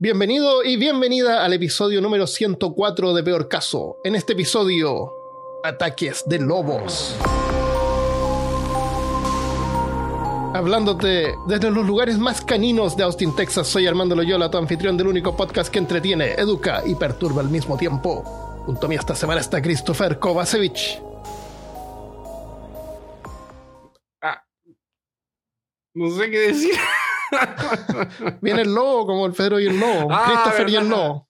Bienvenido y bienvenida al episodio número 104 de Peor Caso. En este episodio, ataques de lobos. Hablándote desde los lugares más caninos de Austin, Texas, soy Armando Loyola, tu anfitrión del único podcast que entretiene, educa y perturba al mismo tiempo. Junto a mí esta semana está Christopher Kovacevic. No sé qué decir. Viene el lobo, como el Pedro y el lobo. Ah, Christopher y el lobo.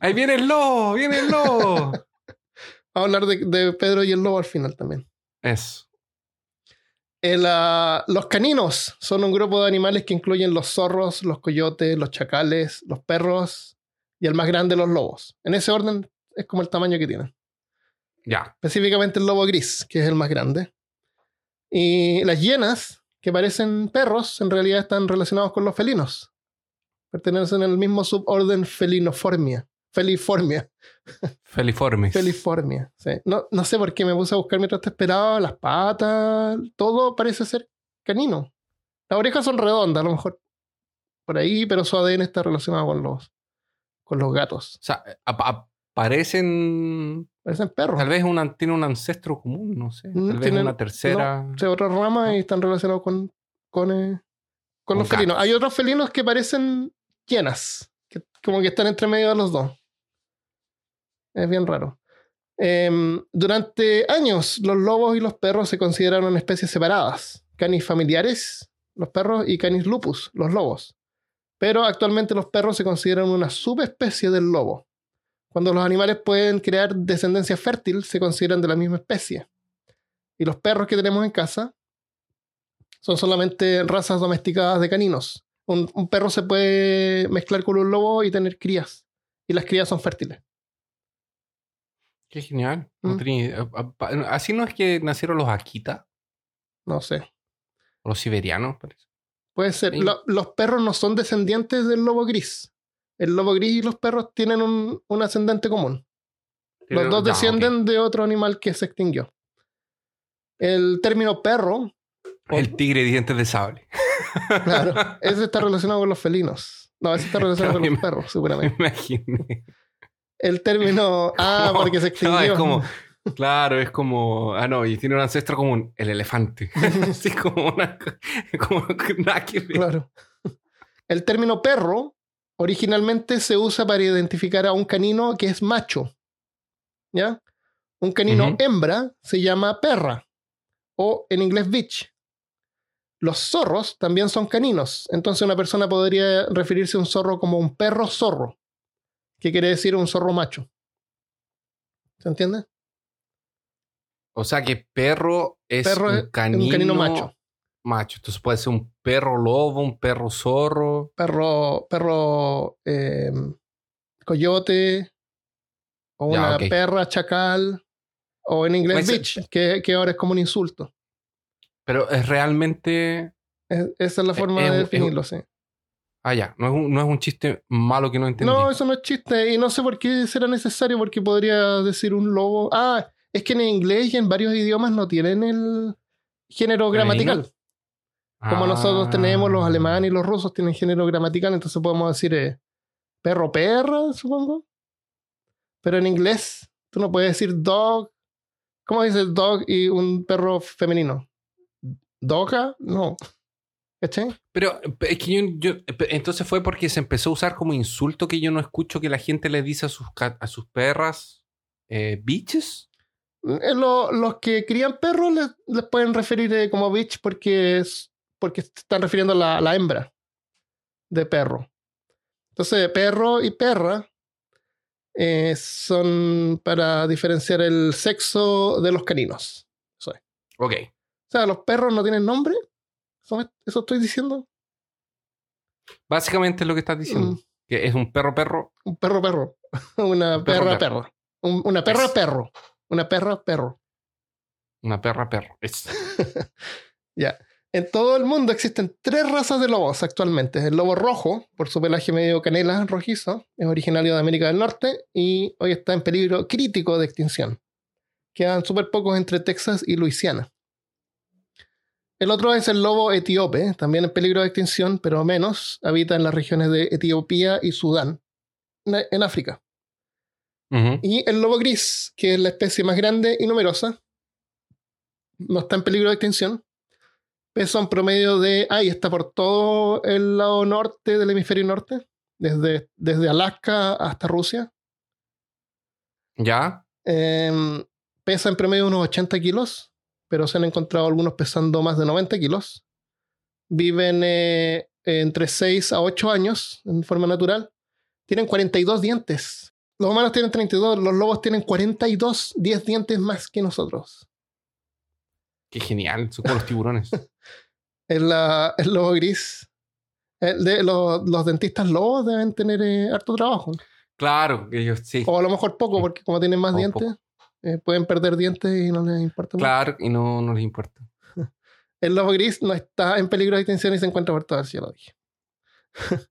Ahí viene el lobo, viene el lobo. Vamos a hablar de, de Pedro y el lobo al final también. El, ah, los caninos son un grupo de animales que incluyen los zorros, los coyotes, los chacales, los perros y el más grande, los lobos. En ese orden es como el tamaño que tienen. Ya. Específicamente el lobo gris, que es el más grande. Y las hienas, que parecen perros, en realidad están relacionados con los felinos. Pertenecen al mismo suborden felinoformia. Feliformia. Feliformes. Feliformia. sí. No, no sé por qué me puse a buscar mientras te esperaba. Las patas, todo parece ser canino. Las orejas son redondas, a lo mejor por ahí, pero su ADN está relacionado con los, con los gatos. O sea, ap- aparecen. Parecen perros. Tal vez una, tiene un ancestro común, no sé. Tal Mm, vez tienen- una tercera. No, otra rama y están relacionados con, con, eh, con Con los felinos. Hay otros felinos que parecen que como que están entre medio de los dos. Es bien raro. Em, durante años, los lobos y los perros se consideraron especies separadas. Canis familiares, los perros, y Canis lupus, los lobos. Pero actualmente los perros se consideran una subespecie del lobo. Cuando los animales pueden crear descendencia fértil, se consideran de la misma especie. Y los perros que tenemos en casa son solamente razas domesticadas de caninos. Un, un perro se puede mezclar con un lobo y tener crías. Y las crías son fértiles. Qué genial. Mm. Así no es que nacieron los Akita, No sé. o los siberianos, parece. Puede ser. Sí. Lo- los perros no son descendientes del lobo gris. El lobo gris y los perros tienen un, un ascendente común. Los dos descienden de otro animal que se extinguió. El término perro, El tigre de dientes de sable. claro, ese está relacionado con los felinos. No, ese está relacionado con los perros, Me seguramente. imaginé. El término. Ah, porque se extinguió. No, es como, claro, es como, ah, no, y tiene un ancestro común, el elefante. Así como una, como que nada que ver. Claro. El término perro originalmente se usa para identificar a un canino que es macho. ¿Ya? Un canino hembra se llama perra o en inglés bitch. Los zorros también son caninos, entonces una persona podría referirse a un zorro como un perro zorro, que quiere decir un zorro macho. ¿Se entiende? O sea que perro es Perro es un canino, un canino macho. Macho. Entonces puede ser un perro lobo, un perro zorro. Perro, perro eh, coyote, o Ya, una perra chacal, o en inglés bitch, que, que ahora es como un insulto. Pero es realmente. Es- esa es la Eh, forma es de definirlo, sí. Ah, ya. No es un, no es un chiste malo que no entendí. No, eso no es chiste, y no sé por qué será necesario, porque podría decir un lobo. Ah, es que en inglés y en varios idiomas no tienen el género gramatical. Como Ah. nosotros tenemos, los alemanes y los rusos tienen género gramatical, entonces podemos decir eh, perro, perra, supongo. Pero en inglés, tú no puedes decir dog. ¿Cómo dices dog y un perro femenino? ¿Doga? No. ¿Cachai? Pero es que yo, yo- entonces fue porque se empezó a usar como insulto que yo no escucho que la gente le dice a sus, a sus perras eh, bitches. Eh, lo- los que crían perros les, les pueden referir eh, como bitch porque, es, porque están refiriendo a la, la hembra de perro. Entonces, perro y perra eh, son para diferenciar el sexo de los caninos. Eso es. Ok. O sea, los perros no tienen nombre. ¿Eso, eso estoy diciendo? Básicamente es lo que estás diciendo. Mm, Que es un perro perro. un perro perro. Una Un perra perro. perro. Un- una perra Es- perro. Una perra perro. Una perra perro. Es- Ya. En todo el mundo existen tres razas de lobos actualmente. El lobo rojo, por su pelaje medio canela rojizo, es originario de América del Norte y hoy está en peligro crítico de extinción. Quedan súper pocos entre Texas y Luisiana. El otro es el lobo etíope, también en peligro de extinción, pero menos. Habita en las regiones de Etiopía y Sudán, en África. Y el lobo gris, que es la especie más grande y numerosa, no está en peligro de extinción. Pesa un promedio de. Ahí está por todo el lado norte del hemisferio norte, desde, desde Alaska hasta Rusia. ¿Ya? Em, pesa en promedio unos 80 kilos, pero se han encontrado algunos pesando más de 90 kilos. Viven eh, entre 6 a 8 años en forma natural. Tienen 42 dientes. Los humanos tienen 32, los lobos tienen 42, 10 dientes más que nosotros. Qué genial. Son como los tiburones. El, lobo gris. el de- lo- los dentistas lobos deben tener eh, harto trabajo. claro, ellos sí. O a lo mejor poco, porque como tienen más O dientes, eh, pueden perder dientes y no les importa mucho. Claro, y no, no les importa. El lobo gris no está en peligro de extinción y se encuentra por todo el cielo, dije.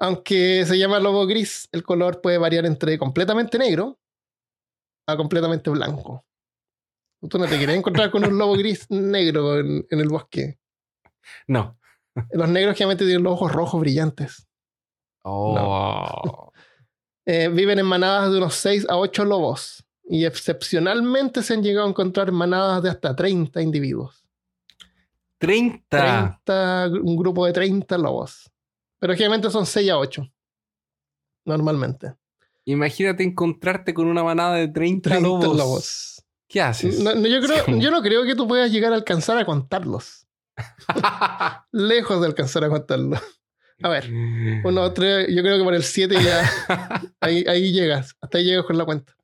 Aunque se llama lobo gris, el color puede variar entre completamente negro a completamente blanco. Tú no te quieres encontrar con un lobo gris negro en, en el bosque. No. Los negros generalmente tienen los ojos rojos brillantes. Oh. Eh, viven en manadas de unos 6 a 8 lobos. Y excepcionalmente se han llegado a encontrar manadas de hasta 30 individuos. 30. 30, un grupo de 30 lobos. Pero generalmente son 6 a 8. Normalmente. Imagínate encontrarte con una manada de 30, 30 lobos. lobos. ¿Qué haces? No, no, yo, creo, Sí. yo no creo que tú puedas llegar a alcanzar a contarlos. Lejos de alcanzar a contarlos. A ver, uno, tres, yo creo que por el 7 ya. ahí, ahí llegas. Hasta ahí llegas con la cuenta.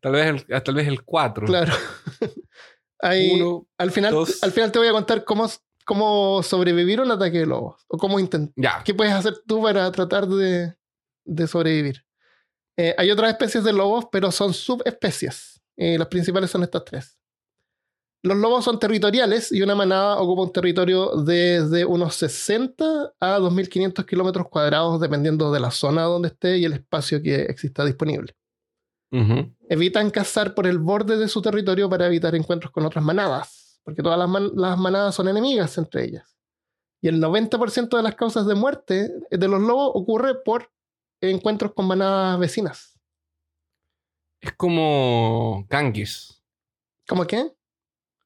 Tal vez el, tal vez el 4. Claro. Ahí, Uno. al, final, dos. al final te voy a contar cómo, cómo sobrevivir a un ataque de lobos. O cómo intentar. ¿Qué puedes hacer tú para tratar de, de sobrevivir? Eh, hay otras especies de lobos, pero son subespecies. Eh, las principales son estas tres. Los lobos son territoriales y una manada ocupa un territorio desde unos 60 a 2.500 kilómetros cuadrados, dependiendo de la zona donde esté y el espacio que exista disponible. Evitan cazar por el borde de su territorio para evitar encuentros con otras manadas, porque todas las, man- las manadas son enemigas entre ellas. Y el 90% de las causas de muerte de los lobos ocurre por encuentros con manadas vecinas. Es como gangues. ¿Cómo qué?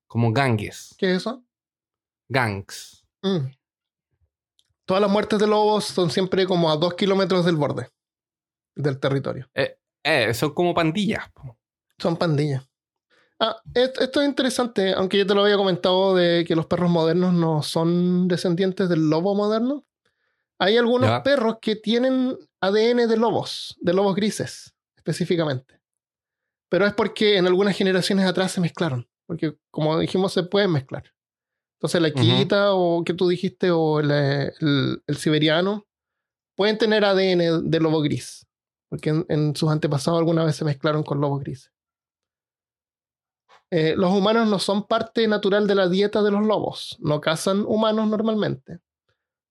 Como gangues. ¿Qué es eso? Gangs. Mm. Todas las muertes de lobos son siempre como a dos kilómetros del borde del territorio. Eh, son como pandillas. Son pandillas. Ah, esto es interesante, aunque yo te lo había comentado de que los perros modernos no son descendientes del lobo moderno. Hay algunos perros que tienen ADN de lobos, de lobos grises, específicamente. Pero es porque en algunas generaciones atrás se mezclaron. Porque, como dijimos, se pueden mezclar. Entonces, la quita o que tú dijiste, o el, el- el siberiano, pueden tener ADN de lobo gris. Porque en, en sus antepasados alguna vez se mezclaron con lobos grises. Eh, los humanos no son parte natural de la dieta de los lobos. No cazan humanos normalmente.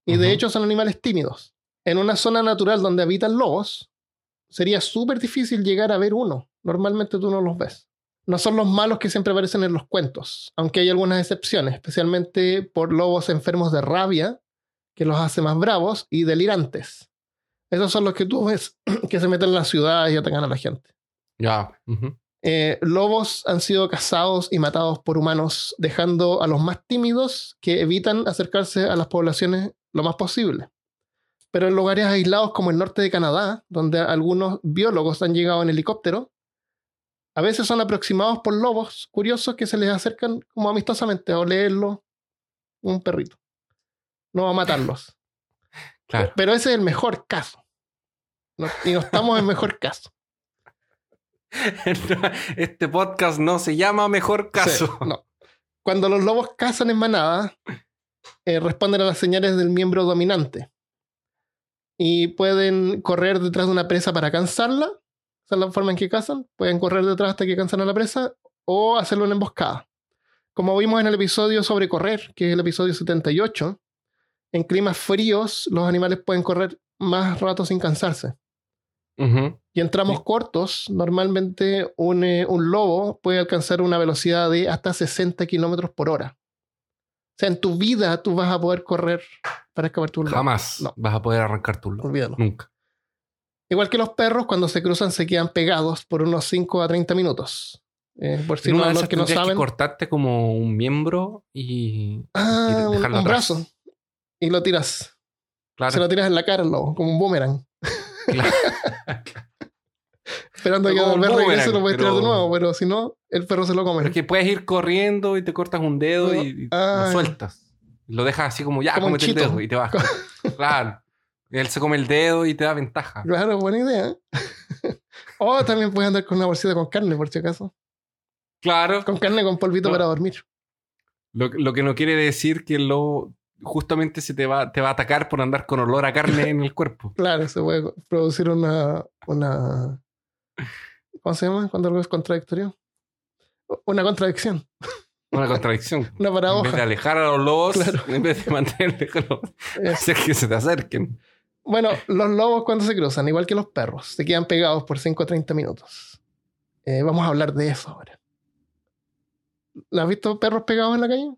Y de hecho son animales tímidos. En una zona natural donde habitan lobos, sería súper difícil llegar a ver uno. Normalmente tú no los ves. No son los malos que siempre aparecen en los cuentos, aunque hay algunas excepciones, especialmente por lobos enfermos de rabia, que los hace más bravos y delirantes. Esos son los que tú ves que se meten en las ciudades y atacan a la gente. Ya. Eh, lobos han sido cazados y matados por humanos, dejando a los más tímidos que evitan acercarse a las poblaciones lo más posible. Pero en lugares aislados como el norte de Canadá, donde algunos biólogos han llegado en helicóptero, a veces son aproximados por lobos curiosos que se les acercan como amistosamente a olerlo un perrito. No a matarlos. Claro. Pero ese es el mejor caso. No- y no estamos en mejor caso. este podcast no se llama Mejor Caso. Sí, no. Cuando los lobos cazan en manada, eh, responden a las señales del miembro dominante. Y pueden correr detrás de una presa para cansarla. Esa es la forma en que cazan. Pueden correr detrás hasta que cansan a la presa o hacerlo en emboscada. Como vimos en el episodio sobre correr, que es el episodio 78, en climas fríos los animales pueden correr más rato sin cansarse. Y en tramos Sí. cortos, normalmente un, eh, un lobo puede alcanzar una velocidad de hasta 60 kilómetros por hora. sea, en tu vida tú vas a poder correr para escapar tu lobo. Jamás No. vas a poder arrancar tu lobo. Olvídalo. Nunca. Igual que los perros, cuando se cruzan se quedan pegados por unos 5 a 30 minutos. Eh, por si En no, una de los esas que no saben. que cortarte como un miembro y, ah, y dejarlo un atrás. brazo. Y lo tiras. Claro, Se lo tiras en la cara al lobo, como un boomerang. claro. Esperando a que un perro regrese lo puedes tirar de pero- nuevo, pero si no, el perro se lo come. Pero es que puedes ir corriendo y te cortas un dedo y, y Ah, lo sueltas. Lo dejas así como ya, Como el dedo y te vas. claro. Él se come el dedo y te da ventaja. Claro, buena idea. o también puedes andar con una bolsita con carne, por si acaso. Claro. Con carne con polvito No. para dormir. Lo, lo que no quiere decir que el lobo justamente se te va, te va a atacar por andar con olor a carne en el cuerpo. Claro, se puede producir una, una. ¿Cómo se llama? Cuando algo es contradictorio. Una contradicción. Una contradicción. Una En vez de paradoja. alejar a los lobos, Claro. en vez de mantener lejos, Es- hacer que se te acerquen. Bueno, los lobos cuando se cruzan, igual que los perros, se quedan pegados por 5 a 30 minutos. Eh, vamos a hablar de eso ahora. ¿Has visto perros pegados en la calle?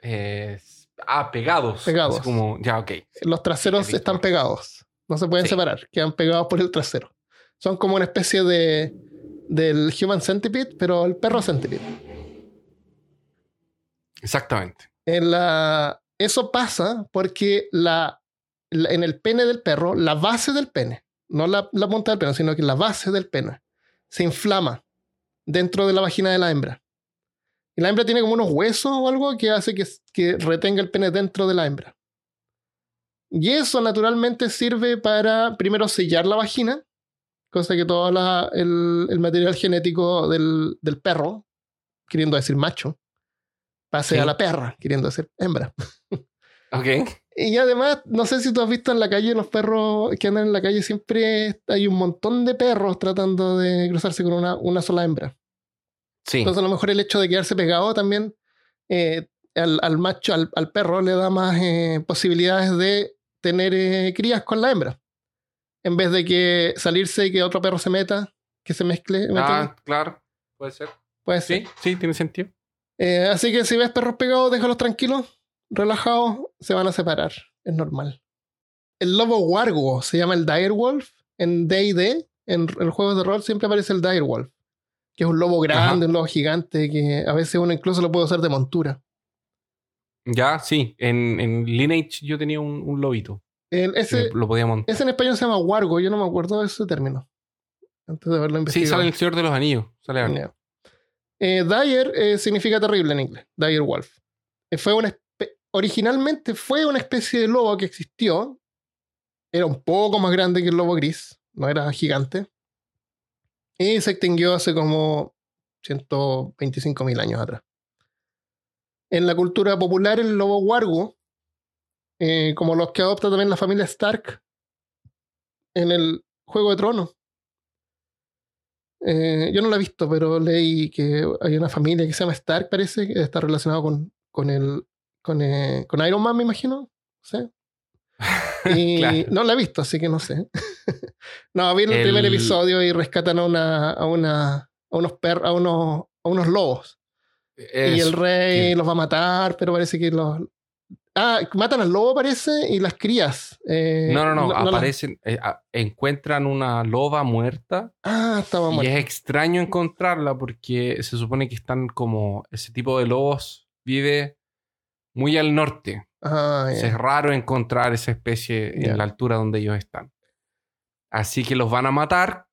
Eh, ah, pegados. Pegados. Como, ya, ok. Los traseros Sí, están pegados. No se pueden Sí. separar. Quedan pegados por el trasero. Son como una especie de del human centipede, pero el perro centipede. Exactamente. En la, eso pasa porque la- en el pene del perro, la base del pene, no la, la punta del pene, sino que la base del pene, se inflama dentro de la vagina de la hembra. Y la hembra tiene como unos huesos o algo que hace que, que retenga el pene dentro de la hembra. Y eso naturalmente sirve para primero sellar la vagina, cosa que todo la- el, el material genético del, del perro, queriendo decir macho, pase Sí. a la perra, queriendo decir hembra. Ok. Y además, no sé si tú has visto en la calle los perros que andan en la calle, siempre hay un montón de perros tratando de cruzarse con una, una sola hembra. Sí. Entonces, a lo mejor el hecho de quedarse pegado también eh, al, al macho, al, al perro, le da más eh, posibilidades de tener eh, crías con la hembra. En vez de que salirse y que otro perro se meta, que se mezcle. ah, claro. Puede ser. Puede ser. Sí, sí, tiene sentido. Así que si ves perros pegados, déjalos tranquilos, relajados, se van a separar. Es normal. El lobo wargo se llama el direwolf en D&D. En el juego de rol siempre aparece el direwolf, que es un lobo grande, Ajá. un lobo gigante, que a veces uno incluso lo puede usar de montura. Ya, sí. En, en Lineage yo tenía un, un lobito. El- ese, Me- lo podía montar. ese en español se llama wargo, yo no me acuerdo de ese término. Antes de haberlo Sí, investigado. sale el Señor de los Anillos. Sale algo. Ya. Eh, dire eh, significa terrible en inglés. Dire wolf. Eh, fue espe- originalmente fue una especie de lobo que existió. Era un poco más grande que el lobo gris. No era gigante. Y se extinguió hace como 125 mil años atrás. En la cultura popular, el lobo wargo, eh, como los que adopta también la familia Stark en el Juego de Tronos, eh, yo no la he visto, pero leí que hay una familia que se llama Stark, parece, que está relacionado con, con el con, eh, con Iron Man, me imagino. Sí. Y Claro. no la he visto, así que no sé. no, vi el, El- primer episodio y rescatan a una, a una, a unos per, a unos, a unos lobos. y el rey sí. los va a matar, pero parece que los. Ah, matan al lobo, parece, y las crías. eh, No, no, no. aparecen, eh, encuentran una loba muerta Ah, estaba y muerta. es extraño encontrarla porque se supone que están como ese tipo de lobos vive muy al norte. Ah. Es raro encontrar esa especie en la altura donde ellos están. Así que los van a matar.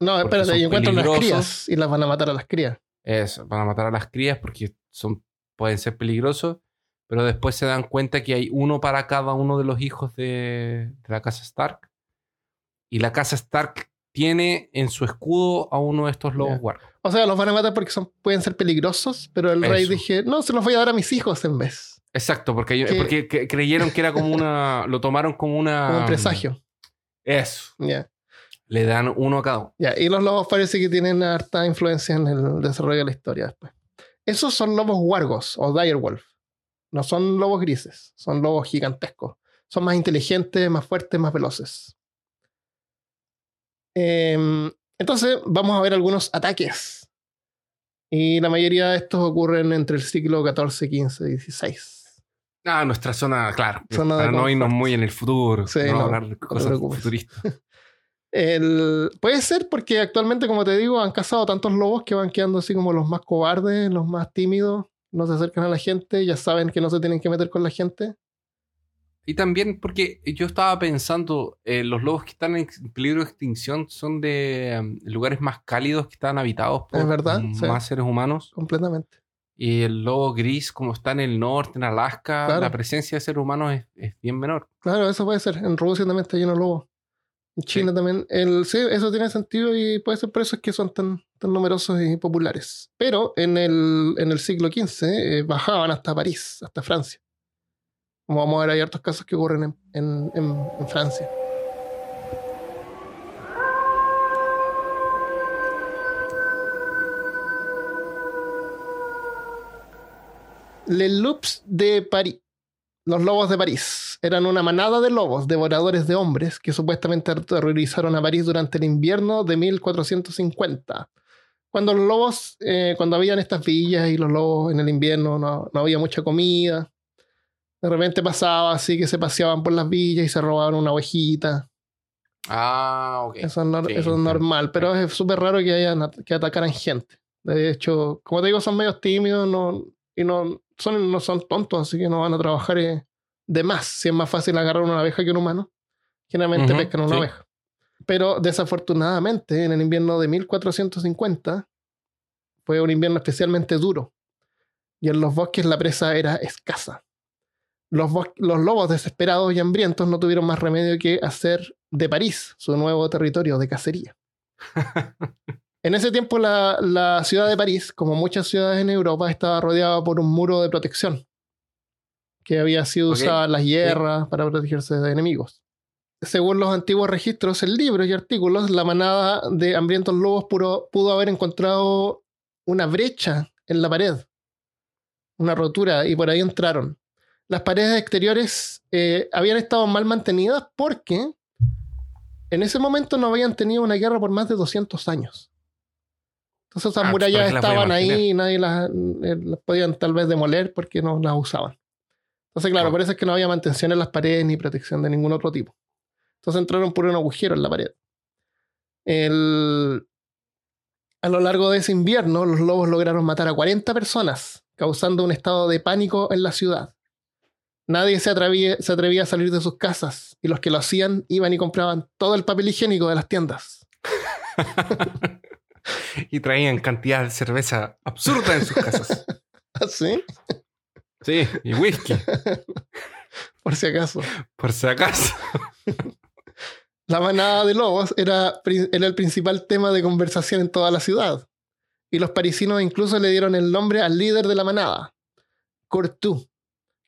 No, espérate, y encuentran las crías y las van a matar a las crías. Eso, van a matar a las crías porque son, pueden ser peligrosos. Pero después se dan cuenta que hay uno para cada uno de los hijos de, de la casa Stark. Y la casa Stark tiene en su escudo a uno de estos lobos guardas. O sea, los van a matar porque son, pueden ser peligrosos, pero el rey dije, no, se los voy a dar a mis hijos en vez. Exacto, porque, Que- porque cre- creyeron que era como una. Lo tomaron como una. Como un presagio. Eso. Ya. Le dan uno a cada uno. Ya, y los lobos parece que tienen harta influencia en el desarrollo de la historia después. Esos son lobos wargos o direwolf. No son lobos grises, son lobos gigantescos. Son más inteligentes, más fuertes, más veloces. Em, entonces, vamos a ver algunos ataques. Y la mayoría de estos ocurren entre el siglo XIV, XV, XVI. Ah, nuestra zona, claro. Zona para no irnos muy en el futuro. Sí, no, no, hablar de cosas futuristas. El, puede ser porque actualmente, como te digo, han cazado tantos lobos que van quedando así como los más cobardes, los más tímidos, no se acercan a la gente, ya saben que no se tienen que meter con la gente. Y también porque yo estaba pensando, eh, los lobos que están en peligro de extinción son de um, lugares más cálidos que están habitados por Es verdad, sí. más seres humanos. Completamente. Y el lobo gris, como está en el norte, en Alaska, Claro. la presencia de seres humanos es, es bien menor. Claro, eso puede ser. En Rusia también está lleno de lobos. En China también. El, sí, eso tiene sentido y puede ser por eso es que son tan, tan numerosos y populares. Pero en el, en el siglo XV eh, bajaban hasta París, hasta Francia. Como vamos a ver, hay hartos casos que ocurren en, en- en- en Francia. Les Loups de París. Los lobos de París eran una manada de lobos devoradores de hombres que supuestamente aterrorizaron a París durante el invierno de 1450. Cuando los lobos, eh, cuando habían estas villas y los lobos en el invierno no, no había mucha comida. De repente pasaba así que se paseaban por las villas y se robaban una ovejita. Ah, ok. Eso es, Sí, eso es normal, pero es súper raro que, hayan, que atacaran gente. De hecho, como te digo, son medio tímidos no, y no son, no son tontos, así que no van a trabajar eh, de más. Si es más fácil agarrar una abeja que un humano, generalmente Ujú, pescan una sí. abeja. Pero desafortunadamente, en el invierno de 1450, fue un invierno especialmente duro. Y en los bosques la presa era escasa. Los, los lobos desesperados y hambrientos no tuvieron más remedio que hacer de París su nuevo territorio de cacería. en ese tiempo la, la ciudad de París, como muchas ciudades en Europa, estaba rodeada por un muro de protección que había sido Ok, usada en las guerras para protegerse de enemigos. Según los antiguos registros en libros y artículos, la manada de hambrientos lobos puro- pudo haber encontrado una brecha en la pared, una rotura, y por ahí entraron. Las paredes exteriores eh, habían estado mal mantenidas porque en ese momento no habían tenido una guerra por más de 200 años. Entonces esas Ah, murallas ¿para qué las voy a estaban ahí y nadie las, eh, las podían tal vez demoler porque no las usaban. Entonces, claro, Claro. por eso es que no había mantención en las paredes ni protección de ningún otro tipo. Entonces entraron por un agujero en la pared. El- A lo largo de ese invierno, los lobos lograron matar a 40 personas, causando un estado de pánico en la ciudad. Nadie se atrevía, se atrevía a salir de sus casas y los que lo hacían iban y compraban todo el papel higiénico de las tiendas. y traían cantidad de cerveza absurda en sus casas. ¿Así? Sí, y whisky, Por si acaso. por si acaso. La manada de lobos era, era el principal tema de conversación en toda la ciudad. Y los parisinos incluso le dieron el nombre al líder de la manada, Courtou,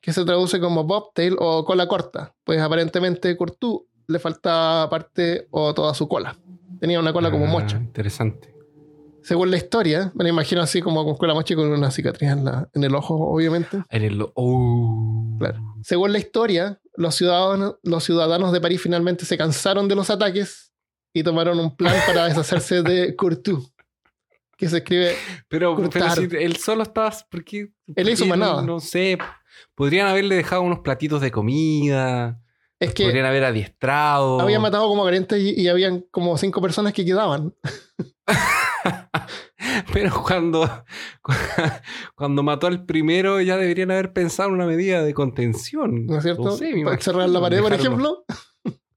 que se traduce como bobtail o cola corta, pues aparentemente Courtou le faltaba parte o toda su cola. Tenía una cola como Ah, mocha. Interesante. Según la historia, me la imagino así como con cola mocha y con una cicatriz en, la- en el ojo, obviamente. En el. Oh. Claro. Según la historia, los ciudadanos, los ciudadanos de París finalmente se cansaron de los ataques y tomaron un plan para deshacerse de Courtou, que se escribe Pero, pero si él solo estaba. ¿Por qué? Él hizo por qué manada. No, no sé. Podrían haberle dejado unos platitos de comida. es que Podrían haber adiestrado. había matado como 40 y, y habían como 5 personas que quedaban. Pero cuando, cuando mató al primero, ya deberían haber pensado en una medida de contención. ¿No es cierto? sé, me Para cerrar la pared, por ejemplo.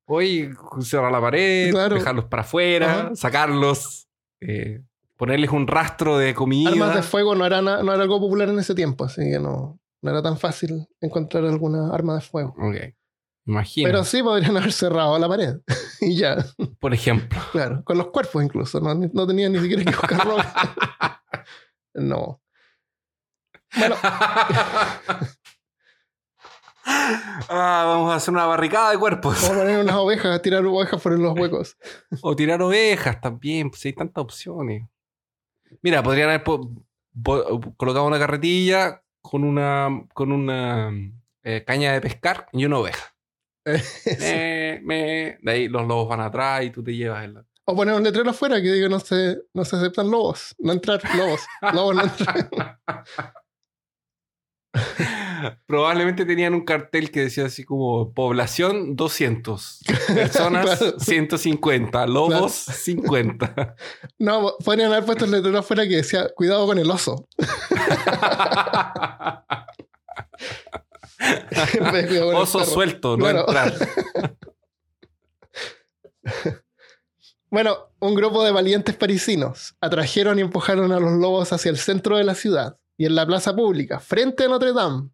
Oye, cerrar la pared, Claro. dejarlos para afuera, Ajá. sacarlos, eh, ponerles un rastro de comida. Armas de fuego no era, no era algo popular en ese tiempo, así que no, no era tan fácil encontrar alguna arma de fuego. Ok. Imagino. Pero sí podrían haber cerrado la pared. y ya, Por ejemplo. claro. Con los cuerpos incluso. No, no tenían ni siquiera que buscar no. Bueno, Ah, vamos a hacer una barricada de cuerpos. vamos a poner unas ovejas, tirar ovejas por los huecos. O tirar ovejas también, pues hay tantas opciones. Mira, podrían haber po- po- colocado una carretilla con una, con una eh, caña de pescar y una oveja. Me- de ahí los lobos van atrás y tú te llevas el... O poner un letrero afuera que diga no se, no se aceptan lobos. No entrar, lobos. Lobos no entrar. Probablemente tenían un cartel que decía así como población 200, personas Claro. 150, lobos 50. No, podrían haber puesto el letrero afuera que decía cuidado con el oso. Oso suelto, no Claro. entrar. Bueno, un grupo de valientes parisinos atrajeron y empujaron a los lobos hacia el centro de la ciudad y en la plaza pública, frente a Notre Dame,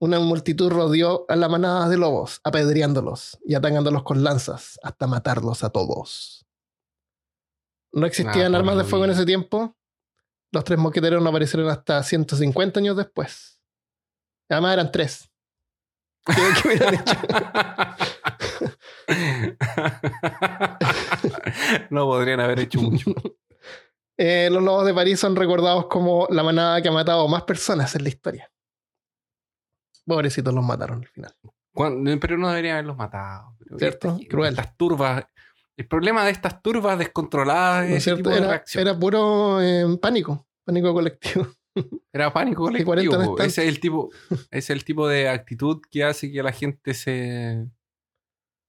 una multitud rodeó a la manada de lobos, apedreándolos y atacándolos con lanzas hasta matarlos a todos. No existían Ah, armas de fuego en ese tiempo. Los tres mosqueteros no aparecieron hasta 150 años después. Además eran tres. ¿Qué, qué hubieran hecho? no podrían haber hecho mucho. Eh, los lobos de París son recordados como la manada que ha matado más personas en la historia. Pobrecitos los mataron al final. Cuando- pero no deberían haberlos matado. Pero ¿Cierto? estas- Cruel. Estas turbas. El problema de estas turbas descontroladas ¿No es es cierto? tipo de Era, reacción. era puro eh, pánico, pánico colectivo. Era pánico colectivo. 40 no po. están. ese es el tipo, ese es el tipo de actitud que hace que la gente se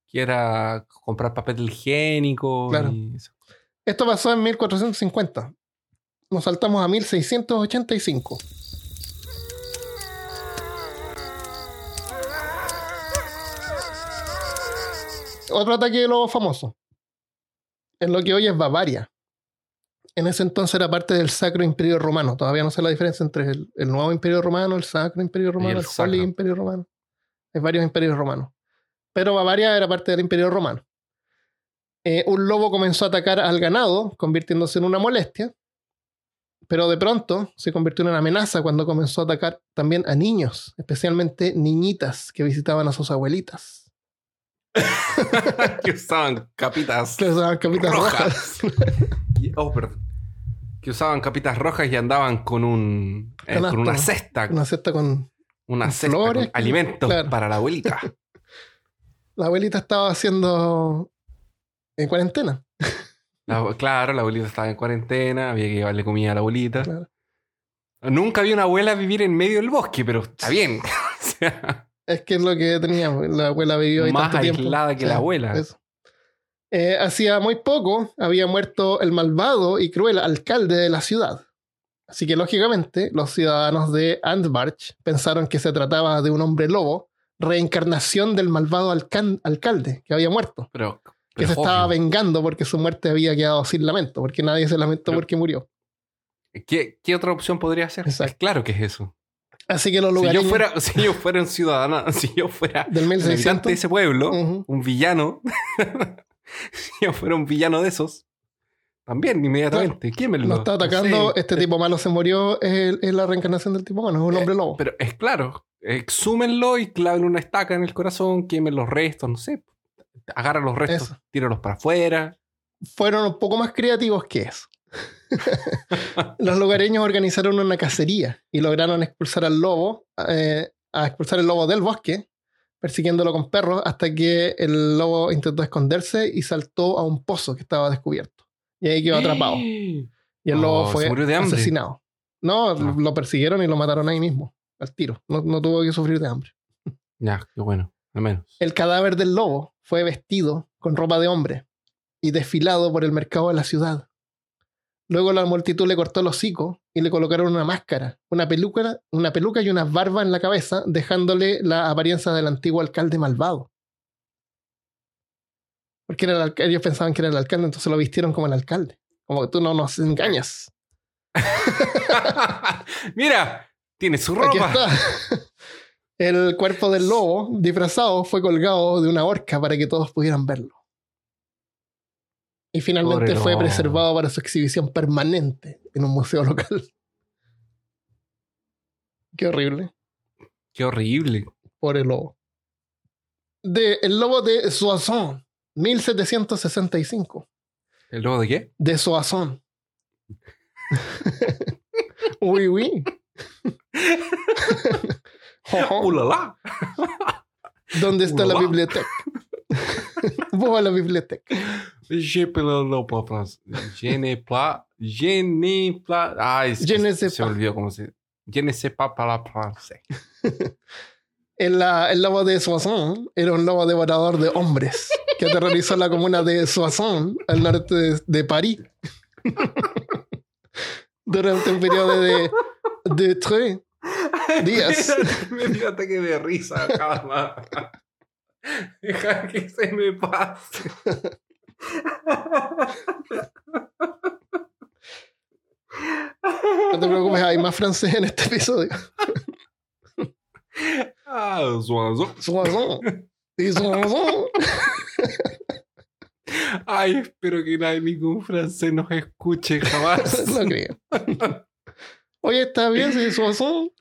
quiera comprar papel higiénico. Claro. y eso. Esto pasó en 1450. Nos saltamos a 1685. Otro ataque de lobo famoso. En lo que hoy es Bavaria. En ese entonces era parte del Sacro Imperio Romano. Todavía no sé la diferencia entre el, el nuevo Imperio Romano, el Sacro Imperio Romano, el. Holy Imperio Romano. Hay varios imperios romanos. Pero Bavaria era parte del Imperio Romano. Eh, un lobo comenzó a atacar al ganado, convirtiéndose en una molestia. Pero de pronto se convirtió en una amenaza cuando comenzó a atacar también a niños, especialmente niñitas que visitaban a sus abuelitas. que usaban capitas Que usaban capitas rojas. oh, perdón. Que usaban capitas rojas y andaban con un eh, Canasto. con una cesta, Una cesta con. una con cesta flores, con alimentos claro. para la abuelita. La abuelita estaba haciendo. en cuarentena. La- claro, la abuelita estaba en cuarentena, había que llevarle comida a la abuelita. Claro. Nunca vi una abuela vivir en medio del bosque, pero está bien. o sea, Es que es lo que teníamos. La abuela vivió ahí Más tanto tiempo. aislada que la abuela. eso. Eh, hacía muy poco había muerto el malvado y cruel alcalde de la ciudad. Así que lógicamente los ciudadanos de Antbarch pensaron que se trataba de un hombre lobo, reencarnación del malvado alcalde que había muerto, pero, que se es estaba vengando porque su muerte había quedado sin lamento, porque nadie se lamentó Pero- porque murió. ¿Qué, qué otra opción podría ser? Exacto. Claro que es eso. Así que los Si yo, fuera, si yo fuera un ciudadano, si yo fuera del un habitante 1600 de ese pueblo, Ujú. un villano, si yo fuera un villano de esos, también inmediatamente, quémelo. nos está No atacando, sé. este tipo malo se murió, es la reencarnación del tipo malo, es un Eh, hombre lobo. Pero es claro, exúmenlo y claven una estaca en el corazón, quemen los restos, no sé. Agarra los restos, Eso. tíralos para afuera. fueron un poco más creativos que eso. Los lugareños organizaron una cacería y lograron expulsar al lobo, eh, a expulsar el lobo del bosque, persiguiéndolo con perros hasta que el lobo intentó esconderse y saltó a un pozo que estaba descubierto. Y ahí quedó atrapado. Y el lobo Oh, fue asesinado. No, No. lo persiguieron y lo mataron ahí mismo, al tiro. No, no tuvo que sufrir de hambre. Ya, qué bueno, al menos. El cadáver del lobo fue vestido con ropa de hombre y desfilado por el mercado de la ciudad. Luego la multitud le cortó el hocico y le colocaron una máscara, una peluca, una peluca y unas barbas en la cabeza, dejándole la apariencia del antiguo alcalde malvado. Porque era el alca- ellos pensaban que era el alcalde, entonces lo vistieron como el alcalde. Como que tú no nos engañas. Mira, tiene su Aquí ropa. está. El cuerpo del lobo disfrazado fue colgado de una horca para que todos pudieran verlo. Y finalmente Pobre fue lobo. preservado para su exhibición permanente en un museo local. Qué horrible. Qué horrible. Pobre lobo. De El lobo de Soissons, 1765. ¿El lobo de qué? De Soissons. uy, uy. ¿Dónde está la biblioteca? A la biblioteca. Je parle pas français. Je n'ai pas. Je n'ai pas. Es Je ne se sais pas. olvidó cómo se. Je ne sais pas parler français. El, el lobo de Soissons era un lobo devorador de hombres que aterrorizó la comuna de Soissons, al norte de, de París, durante un periodo de, de tres días. me dio ataque de risa, calma. Deja que se me pase. No te preocupes, hay más francés en este episodio. Ah. Soissons. Y Soissons. Ay, espero que nadie, ningún francés nos escuche jamás. No creo. Oye, ¿está bien? Sí, Soissons.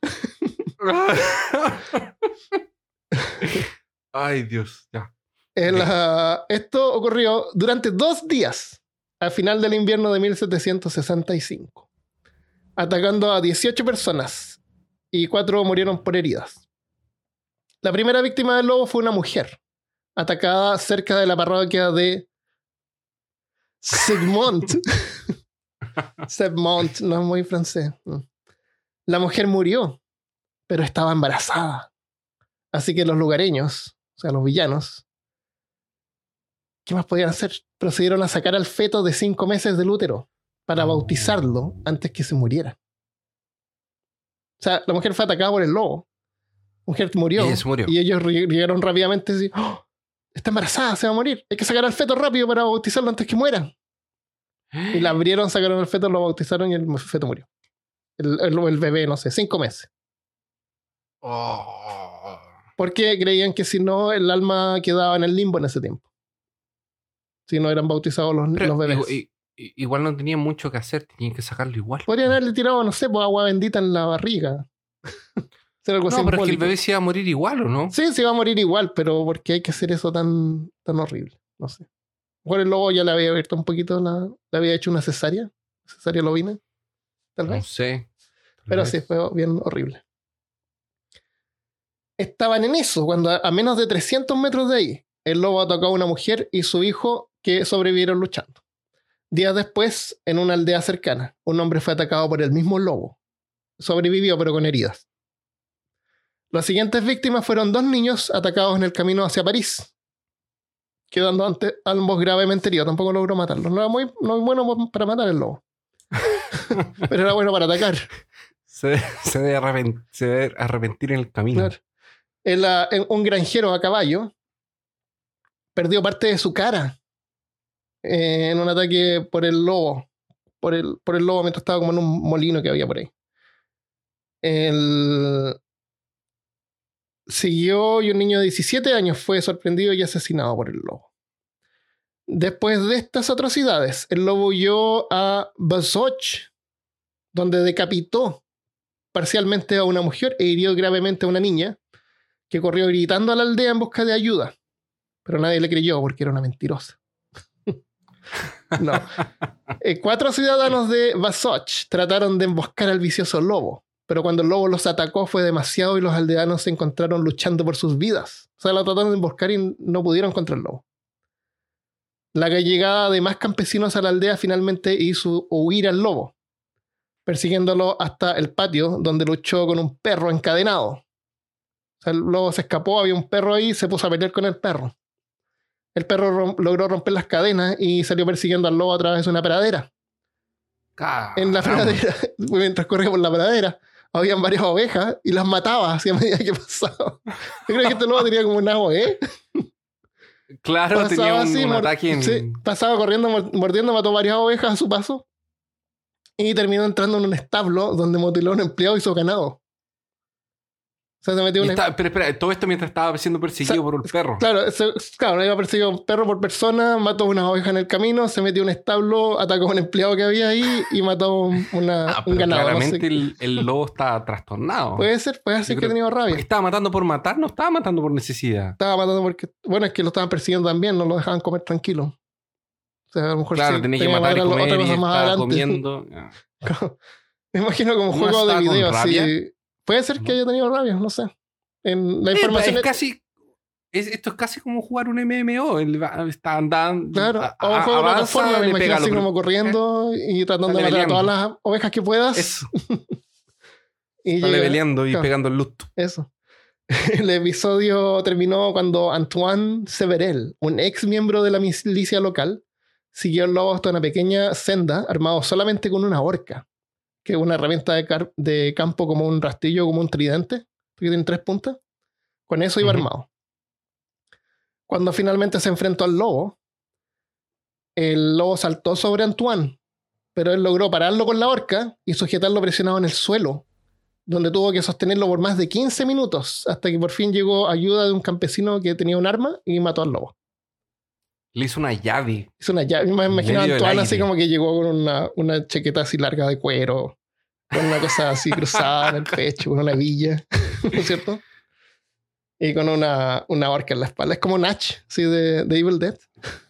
Ay, Dios, ya. El, ah, esto ocurrió durante dos días, al final del invierno de 1765, atacando a 18 personas y cuatro murieron por heridas. La primera víctima del lobo fue una mujer, atacada cerca de la parroquia de Segmont. Segmont, no es muy francés. Mm. La mujer murió, pero estaba embarazada. Así que los lugareños, o sea, los villanos, ¿qué más podían hacer? Procedieron a sacar al feto de cinco meses del útero para bautizarlo antes que se muriera. O sea, la mujer fue atacada por el lobo. La mujer murió. Y murió. Y ellos llegaron rápidamente y decían, "Oh, está embarazada, se va a morir. Hay que sacar al feto rápido para bautizarlo antes que muera. Y la abrieron, sacaron al feto, lo bautizaron y el feto murió. El, el- el bebé, no sé, cinco meses. Oh. Porque creían que si no, el alma quedaba en el limbo en ese tiempo. Si no eran bautizados los, Pero los bebés. Igual no tenían mucho que hacer, tenían que sacarlo igual. Podrían haberle tirado, no sé, pues agua bendita en la barriga. Algo No, pero es que el bebé se iba a morir igual, ¿o no? Sí, se va a morir igual, pero ¿por qué hay que hacer eso tan, tan horrible? No sé. Por el lobo ya le había abierto un poquito, la, le había hecho una cesárea. Cesárea lobina. Tal No vez. sé. Tal Pero vez. sí, fue bien horrible. Estaban en eso, cuando a, a menos de 300 metros de ahí, el lobo atacó a una mujer y su hijo que sobrevivieron luchando. Días después, en una aldea cercana, un hombre fue atacado por el mismo lobo. Sobrevivió, pero con heridas. Las siguientes víctimas fueron dos niños atacados en el camino hacia París, quedando ante, ambos gravemente heridos. Tampoco logró matarlos. No era muy, no muy bueno para matar el lobo, pero era bueno para atacar. Se, se debe arrepen- se debe arrepentir en el camino. Claro. En- un granjero a caballo perdió parte de su cara eh, en un ataque por el lobo. Por el, por el lobo mientras estaba como en un molino que había por ahí. El... Siguió y un niño de 17 años fue sorprendido y asesinado por el lobo. Después de estas atrocidades, el lobo huyó a Basoch, donde decapitó parcialmente a una mujer e hirió gravemente a una niña que corrió gritando a la aldea en busca de ayuda. Pero nadie le creyó porque era una mentirosa. no. Eh, cuatro ciudadanos de Basoch trataron de emboscar al vicioso lobo, pero cuando el lobo los atacó fue demasiado y los aldeanos se encontraron luchando por sus vidas. O sea, lo trataron de emboscar y no pudieron contra el lobo. La llegada de más campesinos a la aldea finalmente hizo huir al lobo, persiguiéndolo hasta el patio donde luchó con un perro encadenado. Sea, el lobo se escapó, había un perro ahí y se puso a pelear con el perro. El perro rom- logró romper las cadenas y salió persiguiendo al lobo a través de una pradera. En la pradera, mientras corría por la pradera, habían varias ovejas y las mataba así a medida que pasaba. Yo creo que este lobo tenía como un agua, ¿eh? Claro, tenía un, así, un mor- ataque en... sí, pasaba corriendo, mor- mordiendo, mató varias ovejas a su paso. Y terminó entrando en un establo donde mutiló a un empleado y su ganado. Sea, se metió un está- pero espera, todo esto mientras estaba siendo perseguido por un perro. Claro, se- claro, iba perseguido un perro por persona, mató una oveja en el camino, se metió en un establo, atacó a un empleado que había ahí y mató un, una- Ah, un ganado. no claramente sé. el, el lobo estaba trastornado. Puede ser, puede ser Yo que tenido rabia. Estaba matando por matar, no estaba matando por necesidad. Estaba matando porque. Bueno, es que lo estaban persiguiendo también, no lo dejaban comer tranquilo. O sea, a lo mejor Claro, sí, tenía que tenía matar y otra- comer otra y cosa más adelante. comiendo. Me imagino como ¿No juego de video así. Puede ser que haya tenido rabia, no sé. En la Eh, información. es casi... es- esto es casi como jugar un MMO. Va- está andando. Claro, a- o un juego de plataforma, me imagino así como corriendo y tratando de matar a todas las ovejas que puedas. Eso, y está llega- leveleando y claro. pegando el luto. Eso. El episodio terminó cuando Antoine Severel, un ex miembro de la milicia local, siguió el lobo hasta una pequeña senda armado solamente con una horca, que es una herramienta de, campo como un rastillo, como un tridente, que tiene tres puntas. Con eso iba armado. Cuando finalmente se enfrentó al lobo, el lobo saltó sobre Antoine, pero él logró pararlo con la horca y sujetarlo presionado en el suelo, donde tuvo que sostenerlo por más de 15 minutos, hasta que por fin llegó ayuda de un campesino que tenía un arma y mató al lobo. Le hizo una llave. Hizo una llave. Me imagino a Antoine así como que llegó con una, una chaqueta así larga de cuero, con una cosa así cruzada en el pecho, con una villa, ¿no es cierto? Y con una, una horca en la espalda. Es como Natch, sí, de, de Evil Dead.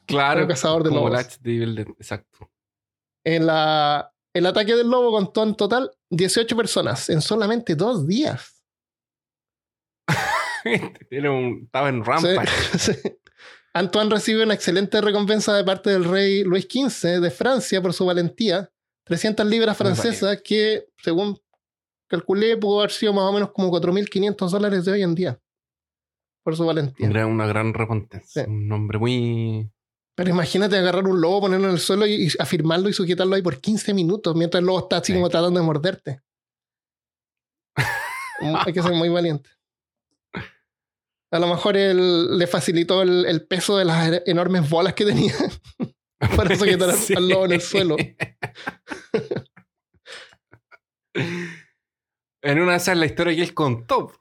Claro. Un cazador de como lobos. el H de Evil Dead, Exacto. En la, el ataque del lobo contó en total 18 personas en solamente dos días. Era un- estaba en Sí, rampa. sí. Antoine recibe una excelente recompensa de parte del rey Luis XV de Francia por su valentía. 300 libras francesas que, según calculé, pudo haber sido más o menos como 4.500 dólares de hoy en día. Por su valentía. Era una gran recompensa. Sí. Un hombre muy. Pero imagínate agarrar un lobo, ponerlo en el suelo y, afirmarlo y sujetarlo ahí por 15 minutos mientras el lobo está así Sí. como tratando de morderte. Hay que ser muy valiente. A lo mejor él le facilitó el, el peso de las enormes bolas que tenía para sujetar al- Sí. al lobo en el suelo. En una de esas la historia que él contó.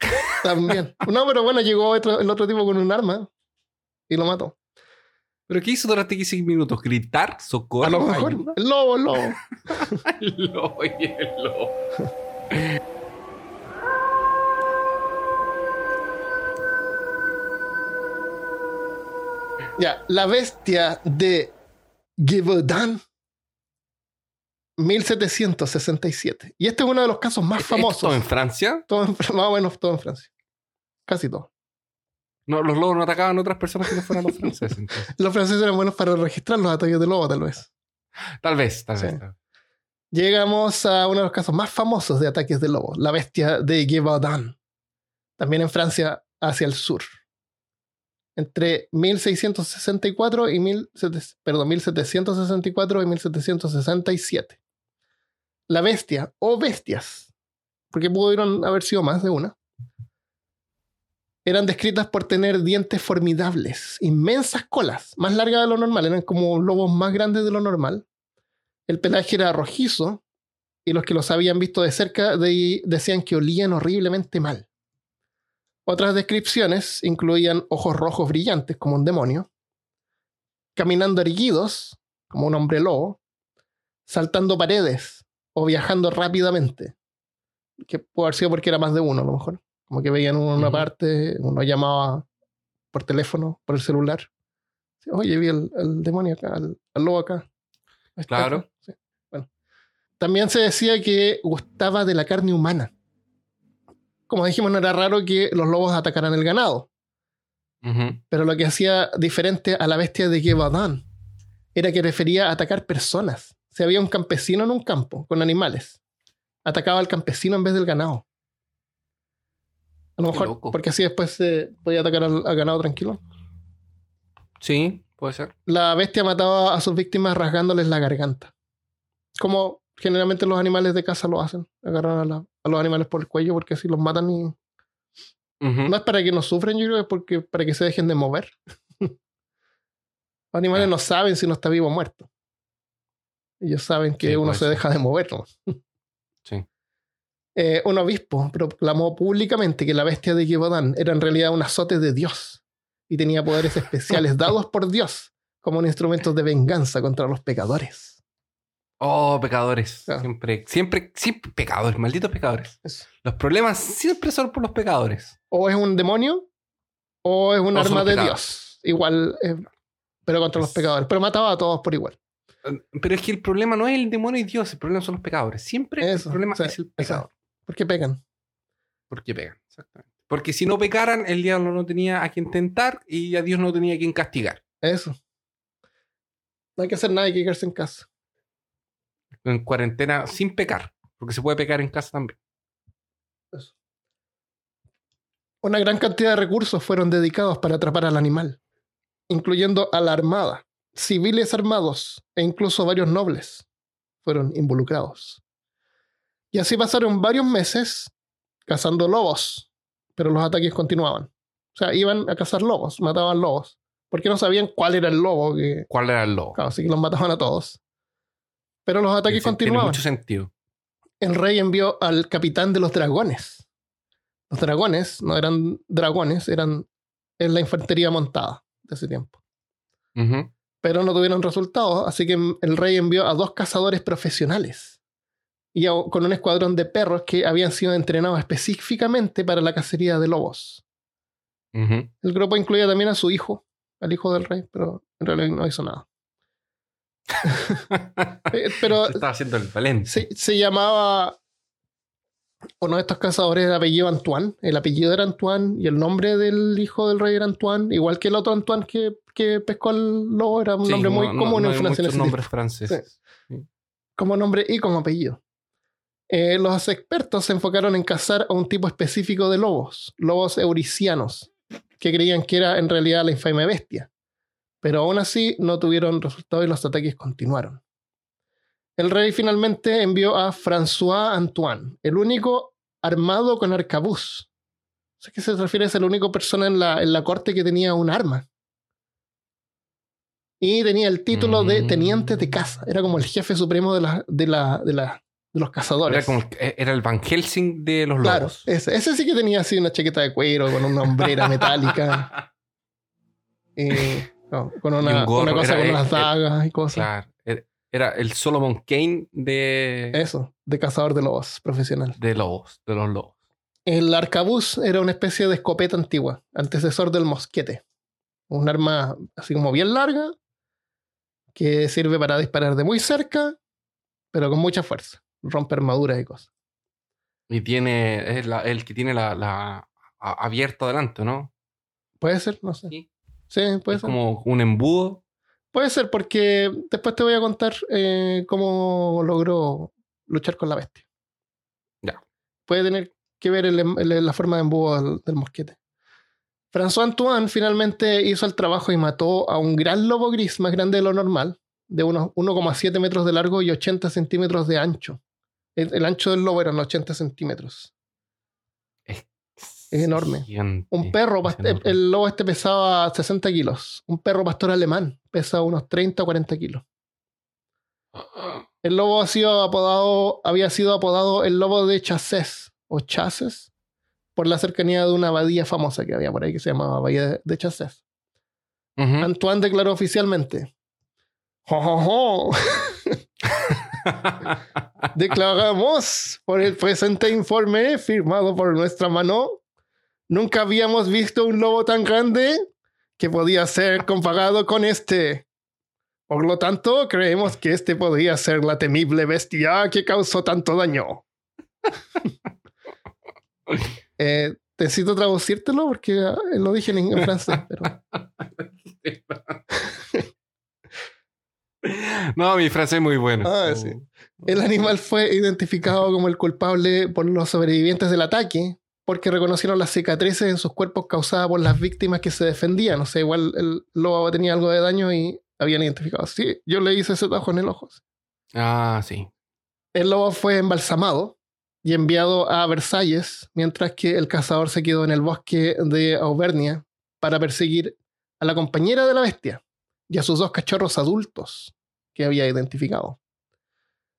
También. No, pero bueno, llegó otro- el otro tipo con un arma y lo mató. ¿Pero qué hizo durante 15 minutos? ¿Gritar? ¿Socorro? A lo mejor. El lobo, el lobo. El lobo y el lobo. Ya, la bestia de Gévaudan 1767. Y este es uno de los casos más famosos. ¿Esto en Francia? Todo en, Fr- más o menos todo en Francia. Casi todo. No, los lobos no atacaban a otras personas que no fueran los franceses. Los franceses eran buenos para registrar los ataques de lobo, tal vez. Tal vez, tal Sí. vez. tal vez. Llegamos a uno de los casos más famosos de ataques de lobo, la bestia de Gévaudan. También en Francia, hacia el sur. Entre 1664 y 1700 perdón, 1764 y 1767. La bestia, o bestias, porque pudieron haber sido más de una, eran descritas por tener dientes formidables, inmensas colas, más largas de lo normal, eran como lobos más grandes de lo normal. El pelaje era rojizo y los que los habían visto de cerca de- decían que olían horriblemente mal. Otras descripciones incluían ojos rojos brillantes como un demonio, caminando erguidos como un hombre lobo, saltando paredes o viajando rápidamente, que puede haber sido porque era más de uno a lo mejor, como que veían uno en una parte, uno llamaba por teléfono, por el celular. Oye, vi al, al demonio acá, al, al lobo acá. Claro. Sí. Bueno. También se decía que gustaba de la carne humana. Como dijimos, no era raro que los lobos atacaran el ganado. Pero lo que hacía diferente a la bestia de Gévaudan era que prefería atacar personas. Si había un campesino en un campo con animales, atacaba al campesino en vez del ganado. A lo mejor, porque así después se podía atacar al, al ganado tranquilo. Sí, puede ser. La bestia mataba a sus víctimas rasgándoles la garganta. Como generalmente los animales de caza lo hacen. Agarran a, la- a los animales por el cuello porque así los matan y... No es para que no sufran, yo creo que es porque, para que se dejen de mover. los animales Ah. no saben si uno está vivo o muerto. Ellos saben que Sí, uno se deja de mover. ¿no? Sí. Eh, un obispo proclamó públicamente que la bestia de Givaudan era en realidad un azote de Dios y tenía poderes especiales dados por Dios como un instrumento de venganza contra los pecadores. Oh, pecadores. Claro. Siempre, siempre, siempre pecadores, malditos pecadores. Eso. Los problemas siempre son por los pecadores. O es un demonio o es un O arma de. Dios. Igual, eh, pero contra los Es- pecadores. Pero mataba a todos por igual. Pero es que el problema no es el demonio y Dios, el problema son los pecadores. Siempre Eso, el problema es el pecador. Porque pecan. Porque pegan, exactamente. Porque si no pecaran, el diablo no tenía a quien tentar y a Dios no tenía a quien castigar. Eso. No hay que hacer nada, hay que quedarse en casa. En cuarentena sin pecar. Porque se puede pecar en casa también. Eso. Una gran cantidad de recursos fueron dedicados para atrapar al animal, incluyendo a la armada, civiles armados e incluso varios nobles fueron involucrados. Y así pasaron varios meses cazando lobos, pero los ataques continuaban. O sea, iban a cazar lobos, mataban lobos, porque no sabían cuál era el lobo. Que, ¿Cuál era el lobo? claro, así que los mataban a todos. Pero los ataques Tiene continuaban. mucho sentido. El rey envió al capitán de los dragones. Los dragones no eran dragones, eran en la infantería montada de ese tiempo. Pero no tuvieron resultados, así que el rey envió a dos cazadores profesionales y a- con un escuadrón de perros que habían sido entrenados específicamente para la cacería de lobos. El grupo incluía también a su hijo, al hijo del rey, pero en realidad no hizo nada. Pero Se estaba haciendo el valente. se, se llamaba uno de estos cazadores de apellido Antoine, el apellido era Antoine y el nombre del hijo del rey era Antoine, igual que el otro Antoine que, que pescó al lobo, era un Sí, nombre muy no- común no en Francia. muchos nombres como nombre y como apellido. Eh, los expertos se enfocaron en cazar a un tipo específico de lobos, lobos euricianos, que creían que era en realidad la infame bestia. Pero aún así no tuvieron resultado y los ataques continuaron. El rey finalmente envió a François Antoine, el único armado con arcabuz. ¿A qué se refiere? Es la única persona en la, en la corte que tenía un arma. Y tenía el título de Mm. teniente de caza. Era como el jefe supremo de, la, de, la, de, la, de los cazadores. Era, como el, era el Van Helsing de los claro, lobos. ese, ese sí que tenía así una chaqueta de cuero con una hombrera metálica. eh, no, con una, un gorro, una cosa era- con unas eh, dagas y cosas. Claro. Era, era el Solomon Kane de, Eso, de cazador de lobos profesional. de lobos, de los lobos. El arcabuz era una especie de escopeta antigua, antecesor del mosquete. Un arma así como bien larga, que sirve para disparar de muy cerca, pero con mucha fuerza. Rompe armaduras y cosas. Y tiene, es la- el que tiene la, la a- abierta adelante, ¿no? Puede ser, no sé. Sí. Sí, puede es ser. como un embudo. Puede ser, porque después te voy a contar eh, cómo logró luchar con la bestia. Ya. Puede tener que ver el em- el- la forma de embudo del, del mosquete. François Antoine finalmente hizo el trabajo y mató a un gran lobo gris más grande de lo normal, de unos 1,7 metros de largo y 80 centímetros de ancho. El, el ancho del lobo eran 80 centímetros. Es enorme. gigante. Un perro, enorme. el lobo este pesaba 60 kilos. Un perro pastor alemán pesa unos 30 o 40 kilos. El lobo ha sido apodado, había sido apodado el lobo de Chasses o Chasses por la cercanía de una abadía famosa que había por ahí que se llamaba Bahía de. Ujú. Antoine declaró oficialmente: ¡Jo, jo, jo! Declaramos por el presente informe firmado por nuestra mano. Nunca habíamos visto un lobo tan grande que podía ser comparado con este. Por lo tanto, creemos que este podría ser la temible bestia que causó tanto daño. Eh, necesito traducírtelo porque ah, lo dije en, francés, pero no, mi frase es muy bueno. Ah, sí. El animal fue identificado como el culpable por los sobrevivientes del ataque porque reconocieron las cicatrices en sus cuerpos causadas por las víctimas que se defendían. O sea, igual el lobo tenía algo de daño y habían identificado. Sí, yo le hice ese tajo en el ojo. Ah, sí. El lobo fue embalsamado y enviado a Versalles, mientras que el cazador se quedó en el bosque de Auvernia para perseguir a la compañera de la bestia y a sus dos cachorros adultos que había identificado.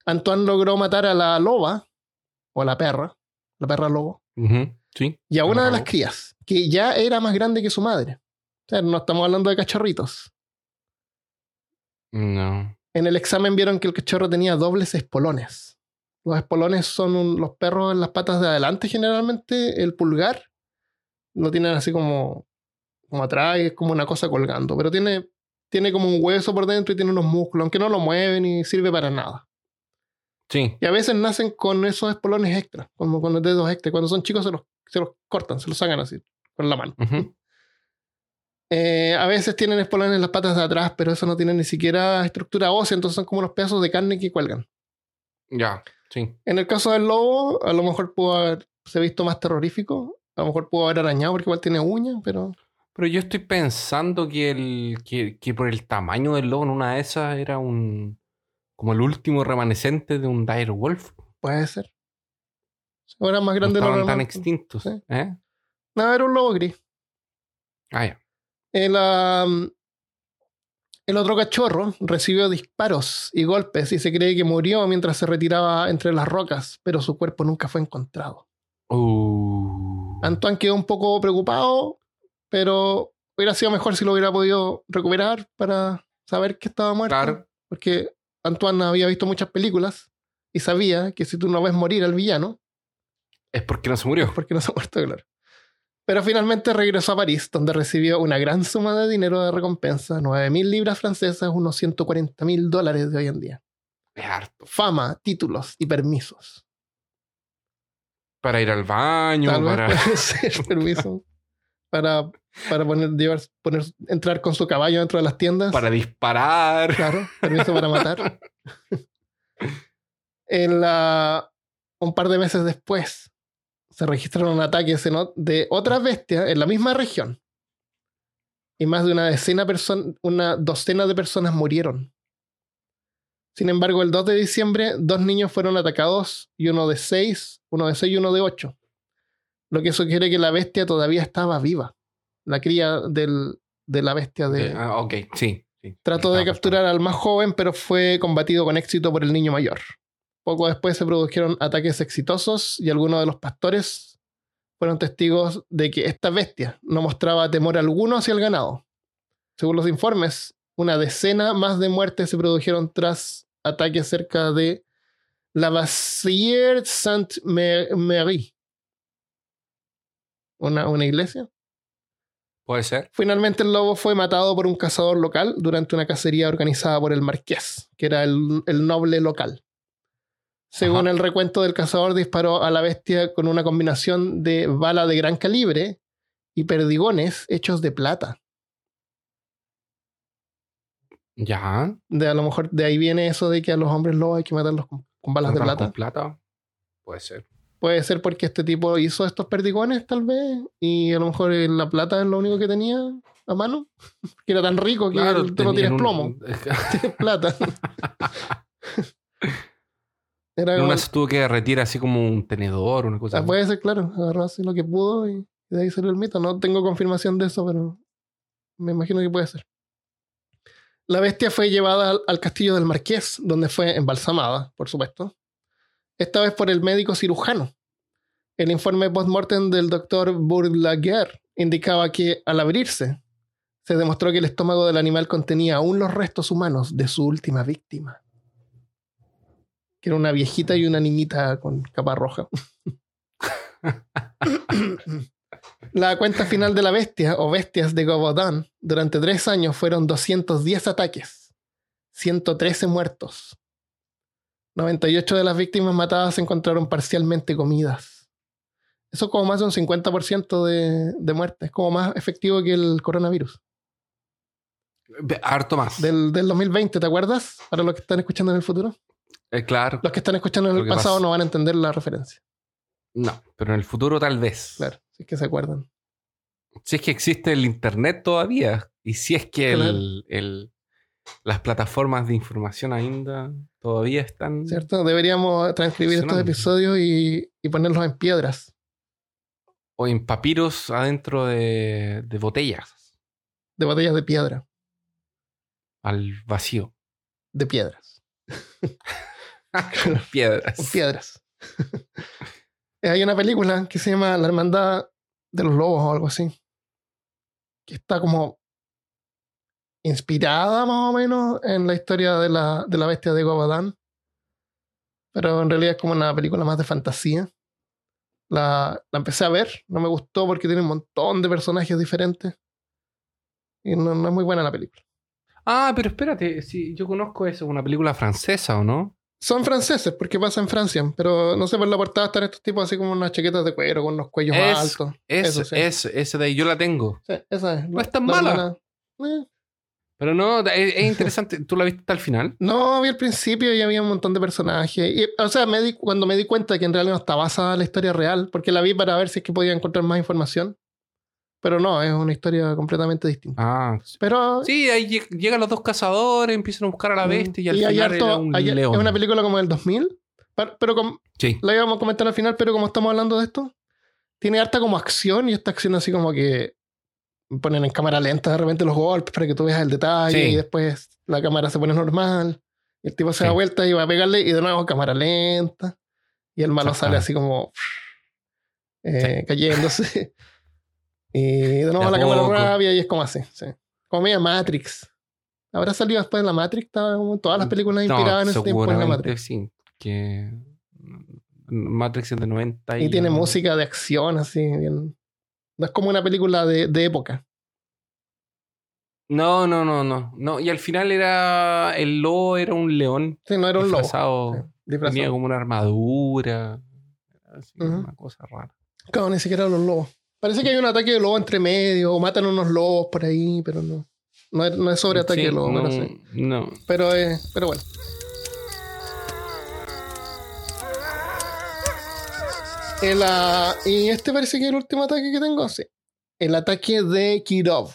Antoine logró matar a la loba, o a la perra, la perra lobo, Sí. y a una de las crías, que ya era más grande que su madre. O sea, no estamos hablando de cachorritos. No. En el examen vieron que el cachorro tenía dobles espolones. Los espolones son un- los perros en las patas de adelante generalmente. El pulgar lo tienen así como, como atrás, y es como una cosa colgando. Pero tiene, tiene como un hueso por dentro y tiene unos músculos, aunque no lo mueven y sirve para nada. Sí. Y a veces nacen con esos espolones extra, como con los dedos extra. Cuando son chicos se los se los cortan, se los sacan así, con la mano. Eh, a veces tienen espolones en las patas de atrás, pero eso no tiene ni siquiera estructura ósea, entonces son como unos pedazos de carne que cuelgan. Ya, sí. En el caso del lobo, a lo mejor pudo haberse visto más terrorífico. A lo mejor pudo haber arañado porque igual tiene uñas, pero Pero yo estoy pensando que, el, que, que por el tamaño del lobo en una de esas era un. Como el último remanescente de un dire wolf. puede ser. Ahora más No grande de lo estaban tan extintos. ¿eh? No, era un lobo gris. Ah, ya. El, am, el otro cachorro recibió disparos y golpes y se cree que murió mientras se retiraba entre las rocas, pero su cuerpo nunca fue encontrado. Uh. Antoine quedó un poco preocupado, pero hubiera sido mejor si lo hubiera podido recuperar para saber que estaba muerto. Claro. Porque Antoine había visto muchas películas y sabía que si tú no ves morir al villano, Es porque no se murió. es porque no se ha muerto, claro. Pero finalmente regresó a París, donde recibió una gran suma de dinero de recompensa, 9.000 libras francesas, unos 140.000 dólares de hoy en día. Es harto. Fama, títulos y permisos. Para ir al baño, Tal vez para. puede ser permiso para, para poner, llevar, poner, entrar con su caballo dentro de las tiendas. para disparar. Claro, permiso para matar. En la- un par de meses después, se registraron ataques en de otras bestias en la misma región. Y más de una decena person- una docena de personas murieron. Sin embargo, el 2 de diciembre, dos niños fueron atacados y uno de seis, uno de seis y uno de ocho. Lo que sugiere que la bestia todavía estaba viva. La cría del- de la bestia de, ah, ok, sí. sí. Trató de capturar al más joven, pero fue combatido con éxito por el niño mayor. Poco después se produjeron ataques exitosos y algunos de los pastores fueron testigos de que esta bestia no mostraba temor alguno hacia el ganado. Según los informes, una decena más de muertes se produjeron tras ataques cerca de la Bassière Sainte-Marie. Una, una iglesia. Puede ser. Finalmente el lobo fue matado por un cazador local durante una cacería organizada por el marqués, que era el, el noble local. Según Ajá. el recuento del cazador, disparó a la bestia con una combinación de bala de gran calibre y perdigones hechos de plata. Ya. De a lo mejor de ahí viene eso de que a los hombres lobos hay que matarlos con, con balas de ¿Con plata. plata? Puede ser. Puede ser porque este tipo hizo estos perdigones, tal vez, y a lo mejor la plata es lo único que tenía a mano, que era tan rico que tú no tienes un- plomo. tienes plata. Era una se tuvo que derretir así como un tenedor, una cosa ah, así. puede ser, claro, agarró así lo que pudo y de ahí salió el mito. No tengo confirmación de eso, pero me imagino que puede ser. La bestia fue llevada al, al castillo del marqués, donde fue embalsamada, por supuesto. Esta vez por el médico cirujano. El informe post-mortem del doctor Bourlaguer indicaba que al abrirse, se demostró que el estómago del animal contenía aún los restos humanos de su última víctima. Que era una viejita y una niñita con capa roja. La cuenta final de la bestia o bestias de Gobodán durante tres años fueron 210 ataques, 113 muertos. 98 de las víctimas matadas se encontraron parcialmente comidas. Eso es como más de un 50% de, de muerte. Es como más efectivo que el coronavirus. Harto más. Del, del 2020, ¿te acuerdas? Para los que están escuchando en el futuro. Eh, claro. Los que están escuchando en el pasado pasa- no van a entender la referencia. No, pero en el futuro tal vez. Claro, si es que se acuerdan. Si es que existe el internet todavía. Y si es que el, el- las plataformas de información ainda todavía están. ¿Cierto? Deberíamos transcribir estos episodios y, y ponerlos en piedras. O en papiros adentro de, de botellas. De botellas de piedra. Al vacío. De piedras. Piedras. Con piedras. Hay una película que se llama La Hermandad de los Lobos o algo así. Que está como inspirada más o menos en la historia de la, de la bestia de Gobadán. Pero en realidad es como una película más de fantasía. La, la empecé a ver, no me gustó porque tiene un montón de personajes diferentes. Y no, no es muy buena la película. Ah, pero espérate, si yo conozco eso, una película francesa, ¿o no? Son franceses, porque pasa en Francia, pero no sé, por la portada están estos tipos así como unas chaquetas de cuero con unos cuellos Es- altos. Es, Eso sí. es, esa de ahí yo la tengo. Sí, esa es. No es tan La mala. Eh, Pero no, es, es interesante. ¿Tú la viste hasta el final? No, vi al principio y había un montón de personajes. Y, o sea, me di- cuando me di cuenta que en realidad no está basada en la historia real, porque la vi para ver si es que podía encontrar más información. Pero no, es una historia completamente distinta. Ah, sí. Pero. Sí, ahí lleg- llegan los dos cazadores, empiezan a buscar a la bestia y al final harto- era un hay- león. Es una película como del 2000. Pero, pero com- Sí. la íbamos a comentar al final, pero como estamos hablando de esto, tiene harta como acción y esta acción así como que ponen en cámara lenta de repente los golpes para que tú veas el detalle Sí. y después la cámara se pone normal. Y el tipo se Sí. da vuelta y va a pegarle y de nuevo cámara lenta. Y el malo sale así como eh, cayéndose. y de nuevo De la cámara poco. rabia y es como así. Sí. Como media Matrix. Habrá salido después de la Matrix, todas las películas inspiradas en ese tiempo en la Matrix. sí. Que Matrix es de 90 y, Y tiene música de acción, así, bien. No es como una película de, de época. No, no, no, no, no. Y al final era el lobo era un león Sí, no era un lobo. disfrazado. Sí, disfrazado. Tenía como una armadura. Así, Ujú. Una cosa rara. Claro, ni siquiera los lobos. Parece que hay un ataque de lobo entre medio, o matan unos lobos por ahí, pero no. No es, no es sobre ataque Sí, de lobo, no, pero sí. no. Pero, eh, pero bueno. El, y este parece que es el último ataque que tengo, sí. El ataque de Kirov.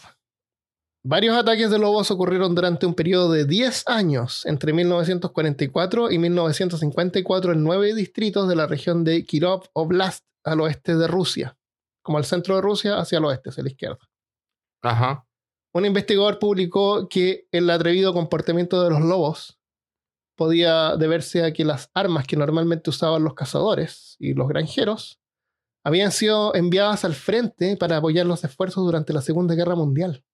Varios ataques de lobos ocurrieron durante un periodo de 10 años, entre 1944 y 1954, en nueve distritos de la región de Kirov Oblast, al oeste de Rusia. Como al centro de Rusia, hacia el oeste, hacia la izquierda. Ajá. Un investigador publicó que el atrevido comportamiento de los lobos podía deberse a que las armas que normalmente usaban los cazadores y los granjeros habían sido enviadas al frente para apoyar los esfuerzos durante la Segunda Guerra Mundial.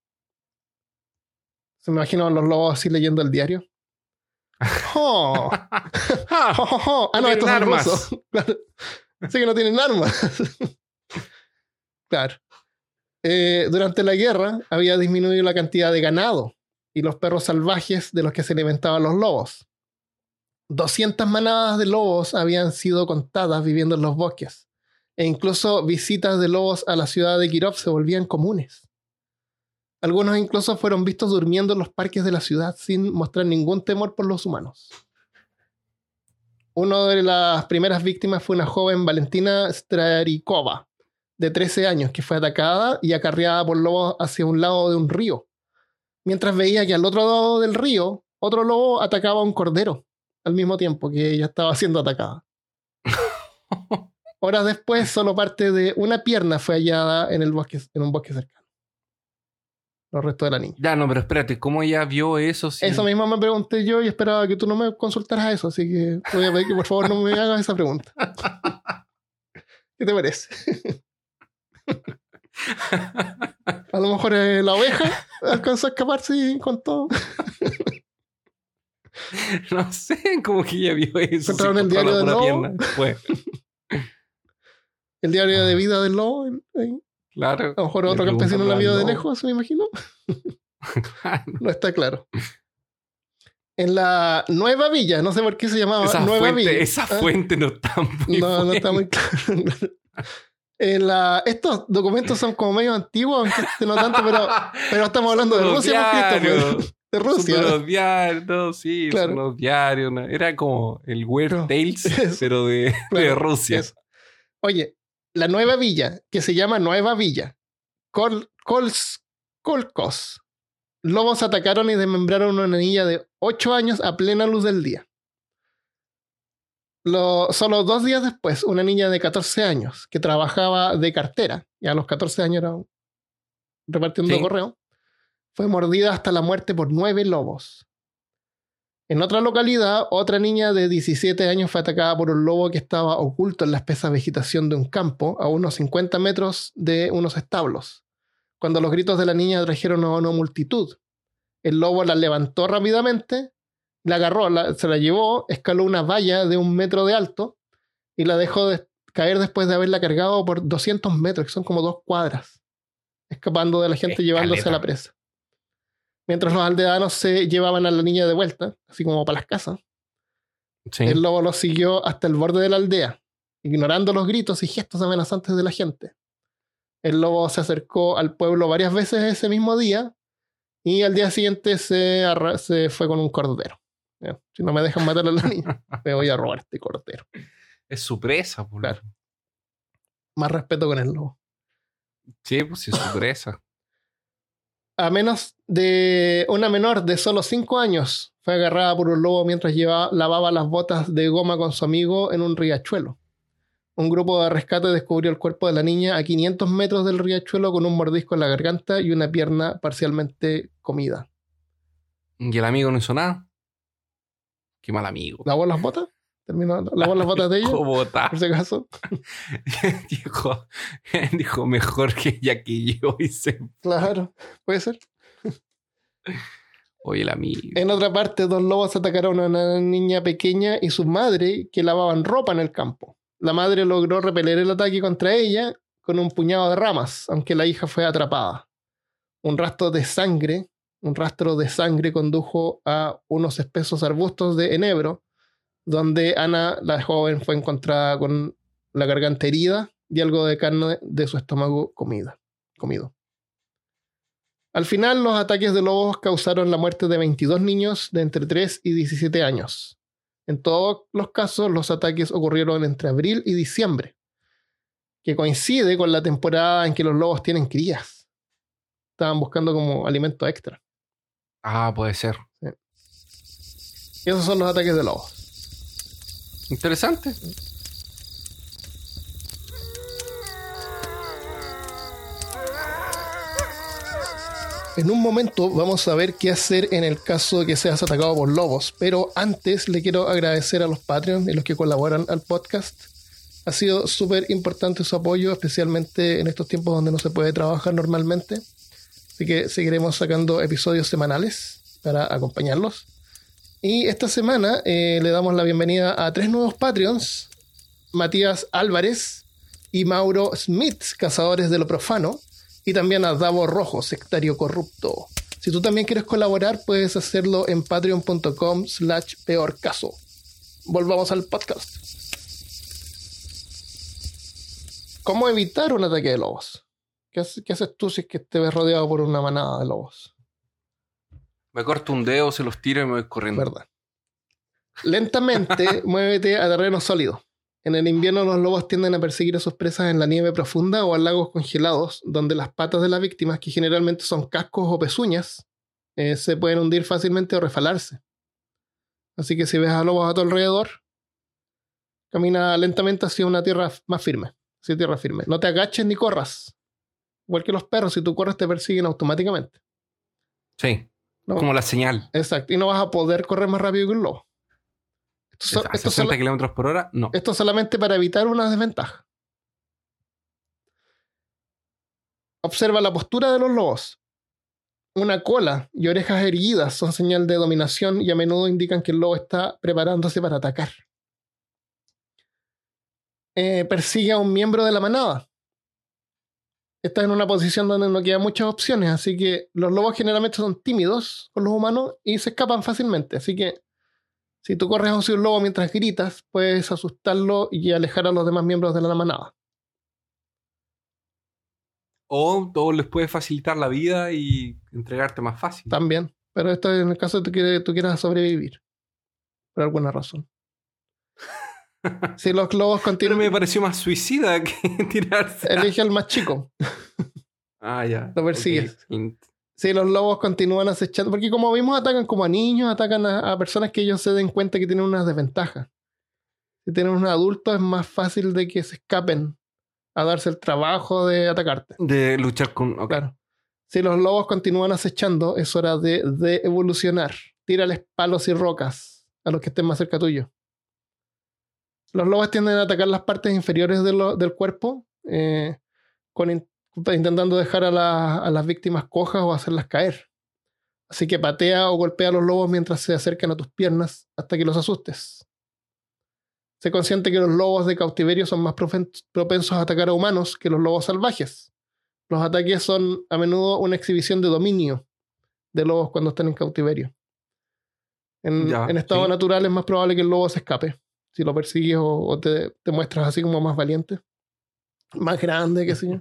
Se me imagino a los lobos así leyendo el diario. Oh, oh, oh. Ah, no, estos son armas. rusos. Claro. Sí que no tienen armas. claro. Eh, durante la guerra había disminuido la cantidad de ganado y los perros salvajes de los que se alimentaban los lobos. 200 manadas de lobos habían sido contadas viviendo en los bosques, e incluso visitas de lobos a la ciudad de Kirov se volvían comunes. Algunos incluso fueron vistos durmiendo en los parques de la ciudad sin mostrar ningún temor por los humanos. Una de las primeras víctimas fue una joven Valentina Strarikova, de 13 años, que fue atacada y acarreada por lobos hacia un lado de un río, mientras veía que al otro lado del río otro lobo atacaba a un cordero al mismo tiempo que ella estaba siendo atacada. Horas después, solo parte de una pierna fue hallada en, el bosque, en un bosque cercano. Los restos de la niña. Ya, no, pero espérate, ¿cómo ella vio eso? si- Eso mismo me pregunté yo y esperaba que tú no me consultaras eso, así que te voy a pedir que por favor no me hagas esa pregunta. ¿Qué te parece? A lo mejor eh, la oveja alcanzó a escaparse y con todo. No sé, como que ella vio eso. Encontraron el diario del lobo. El diario de vida del lobo. ahí. Claro. A lo mejor otro campesino la vio de lejos, me imagino. No está claro. En la nueva villa, no sé por qué se llamaba Esa, Nueva fuente, Villa. esa Ah, fuente no está muy No, no está muy claro. En la- estos documentos son como medio antiguos, aunque este no tanto, pero, pero estamos hablando de Rusia, por Cristo, pues. De Son Rusia. de los diarios, no, sí, Claro. son los diarios. ¿no? Era como el Weird Claro. Tales, pero de, de Claro, Rusia. Oye, la nueva villa, que se llama Nueva Villa, Kol, Kols- Kolkos. Lobos atacaron y desmembraron a una niña de 8 años a plena luz del día. Lo- solo dos días después, una niña de 14 años que trabajaba de cartera, ya a los 14 años era repartiendo Sí. correo, fue mordida hasta la muerte por nueve lobos. En otra localidad, otra niña de 17 años fue atacada por un lobo que estaba oculto en la espesa vegetación de un campo a unos 50 metros de unos establos. Cuando los gritos de la niña atrajeron a una multitud, el lobo la levantó rápidamente, la agarró, la- se la llevó, escaló una valla de un metro de alto y la dejó de- caer después de haberla cargado por 200 metros, que son como dos cuadras, escapando de la gente llevándose a la Escaleta. presa. Mientras los aldeanos se llevaban a la niña de vuelta, así como para las casas, Sí. El lobo los siguió hasta el borde de la aldea, ignorando los gritos y gestos amenazantes de la gente. El lobo se acercó al pueblo varias veces ese mismo día y al día siguiente se, se fue con un cordero. Si no me dejan matar a la niña, me voy a robar este cordero. Es su presa, por Claro. Más respeto con el lobo. Sí, pues es su presa. A menos de una menor de solo 5 años fue agarrada por un lobo mientras llevaba, lavaba las botas de goma con su amigo en un riachuelo. Un grupo de rescate descubrió el cuerpo de la niña a 500 metros del riachuelo con un mordisco en la garganta y una pierna parcialmente comida. ¿Y el amigo no hizo nada? Qué mal amigo. ¿Lavó las botas? ¿Terminó? ¿Lavó las botas de ella? ¿Cómo está? Por si acaso. dijo, dijo mejor que ella que yo se... Claro, puede ser. Oye, el amigo. En otra parte, dos lobos atacaron a una niña pequeña y su madre que lavaban ropa en el campo. La madre logró repeler el ataque contra ella con un puñado de ramas, aunque la hija fue atrapada. Un rastro de sangre, un rastro de sangre condujo a unos espesos arbustos de enebro, donde Ana, la joven, fue encontrada con la garganta herida y algo de carne de su estómago comida, comido. Al final, los ataques de lobos causaron la muerte de 22 niños de entre 3 y 17 años. En todos los casos, los ataques ocurrieron entre abril y diciembre, que coincide con la temporada en que los lobos tienen crías. Estaban buscando como alimento extra. Ah, puede ser. Y esos son los ataques de lobos. Interesante. En un momento vamos a ver qué hacer en el caso de que seas atacado por lobos, pero antes le quiero agradecer a los Patreons y los que colaboran al podcast. Ha sido súper importante su apoyo, especialmente en estos tiempos donde no se puede trabajar normalmente. Así que seguiremos sacando episodios semanales para acompañarlos. Y esta semana eh, le damos la bienvenida a tres nuevos Patreons, Matías Álvarez y Mauro Smith, cazadores de lo profano y también a Davo Rojo, sectario corrupto. Si tú también quieres colaborar, puedes hacerlo en patreon.com slash peor caso. Volvamos al podcast. ¿Cómo evitar un ataque de lobos? ¿Qué, haces- tú si es que te ves rodeado por una manada de lobos? Me corto un dedo, se los tiro y me voy corriendo. ¿Verdad? Lentamente muévete a terreno sólido. En el invierno los lobos tienden a perseguir a sus presas en la nieve profunda o a lagos congelados, donde las patas de las víctimas, que generalmente son cascos o pezuñas, eh, se pueden hundir fácilmente o refalarse. Así que si ves a lobos a tu alrededor, camina lentamente hacia una tierra más firme. Hacia tierra firme. No te agaches ni corras. Igual que los perros, si tú corres te persiguen automáticamente. Sí, ¿no? como la señal. Exacto. Y no vas a poder correr más rápido que un lobo. Esto, so- a esto 60 solo- kilómetros por hora, no. esto solamente para evitar una desventaja. Observa la postura de los lobos. Una cola y orejas erguidas son señal de dominación y a menudo indican que el lobo está preparándose para atacar. Eh, persigue a un miembro de la manada. Está en una posición donde no quedan muchas opciones, así que los lobos generalmente son tímidos con los humanos y se escapan fácilmente. Así que si tú corres hacia un lobo mientras gritas, puedes asustarlo y alejar a los demás miembros de la manada. O todo les puede facilitar la vida y entregarte más fácil. También. Pero esto es en el caso de que tú quieras sobrevivir. Por alguna razón. Si los lobos Pero continúan, me pareció más suicida que tirarse. elige al más chico. Ah, ya. Lo persigues. Ok. Int- Si los lobos continúan acechando, porque como vimos, atacan como a niños, atacan a, a personas que ellos se den cuenta que tienen una desventaja. Si tienen un adulto, es más fácil de que se escapen a darse el trabajo de atacarte. De luchar con. Claro. Si los lobos continúan acechando, es hora de, de evolucionar. Tírales palos y rocas a los que estén más cerca tuyo. Los lobos tienden a atacar las partes inferiores de lo- del cuerpo, eh, con in- intentando dejar a, la- a las víctimas cojas o hacerlas caer. Así que patea o golpea a los lobos mientras se acercan a tus piernas hasta que los asustes. Sé consciente que los lobos de cautiverio son más propensos a atacar a humanos que los lobos salvajes. Los ataques son a menudo una exhibición de dominio de lobos cuando están en cautiverio. En, Ya, en estado sí. natural es más probable que el lobo se escape. Si lo persigues o, o te, te muestras así como más valiente. Más grande, qué sé yo.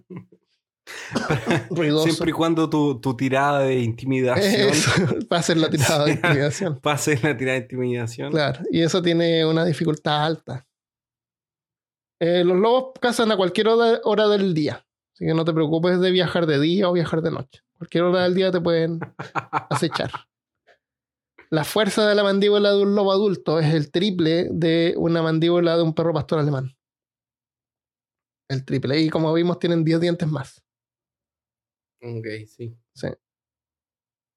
Ruidoso. Siempre y cuando tu, tu tirada de intimidación Eso, va a ser la tirada de intimidación. pase la tirada de intimidación. Claro, y eso tiene una dificultad alta. Eh, los lobos cazan a cualquier hora, hora del día. Así que no te preocupes de viajar de día o viajar de noche. Cualquier hora del día te pueden acechar. La fuerza de la mandíbula de un lobo adulto es el triple de una mandíbula de un perro pastor alemán. El triple. Y como vimos, tienen 10 dientes más. Ok, sí.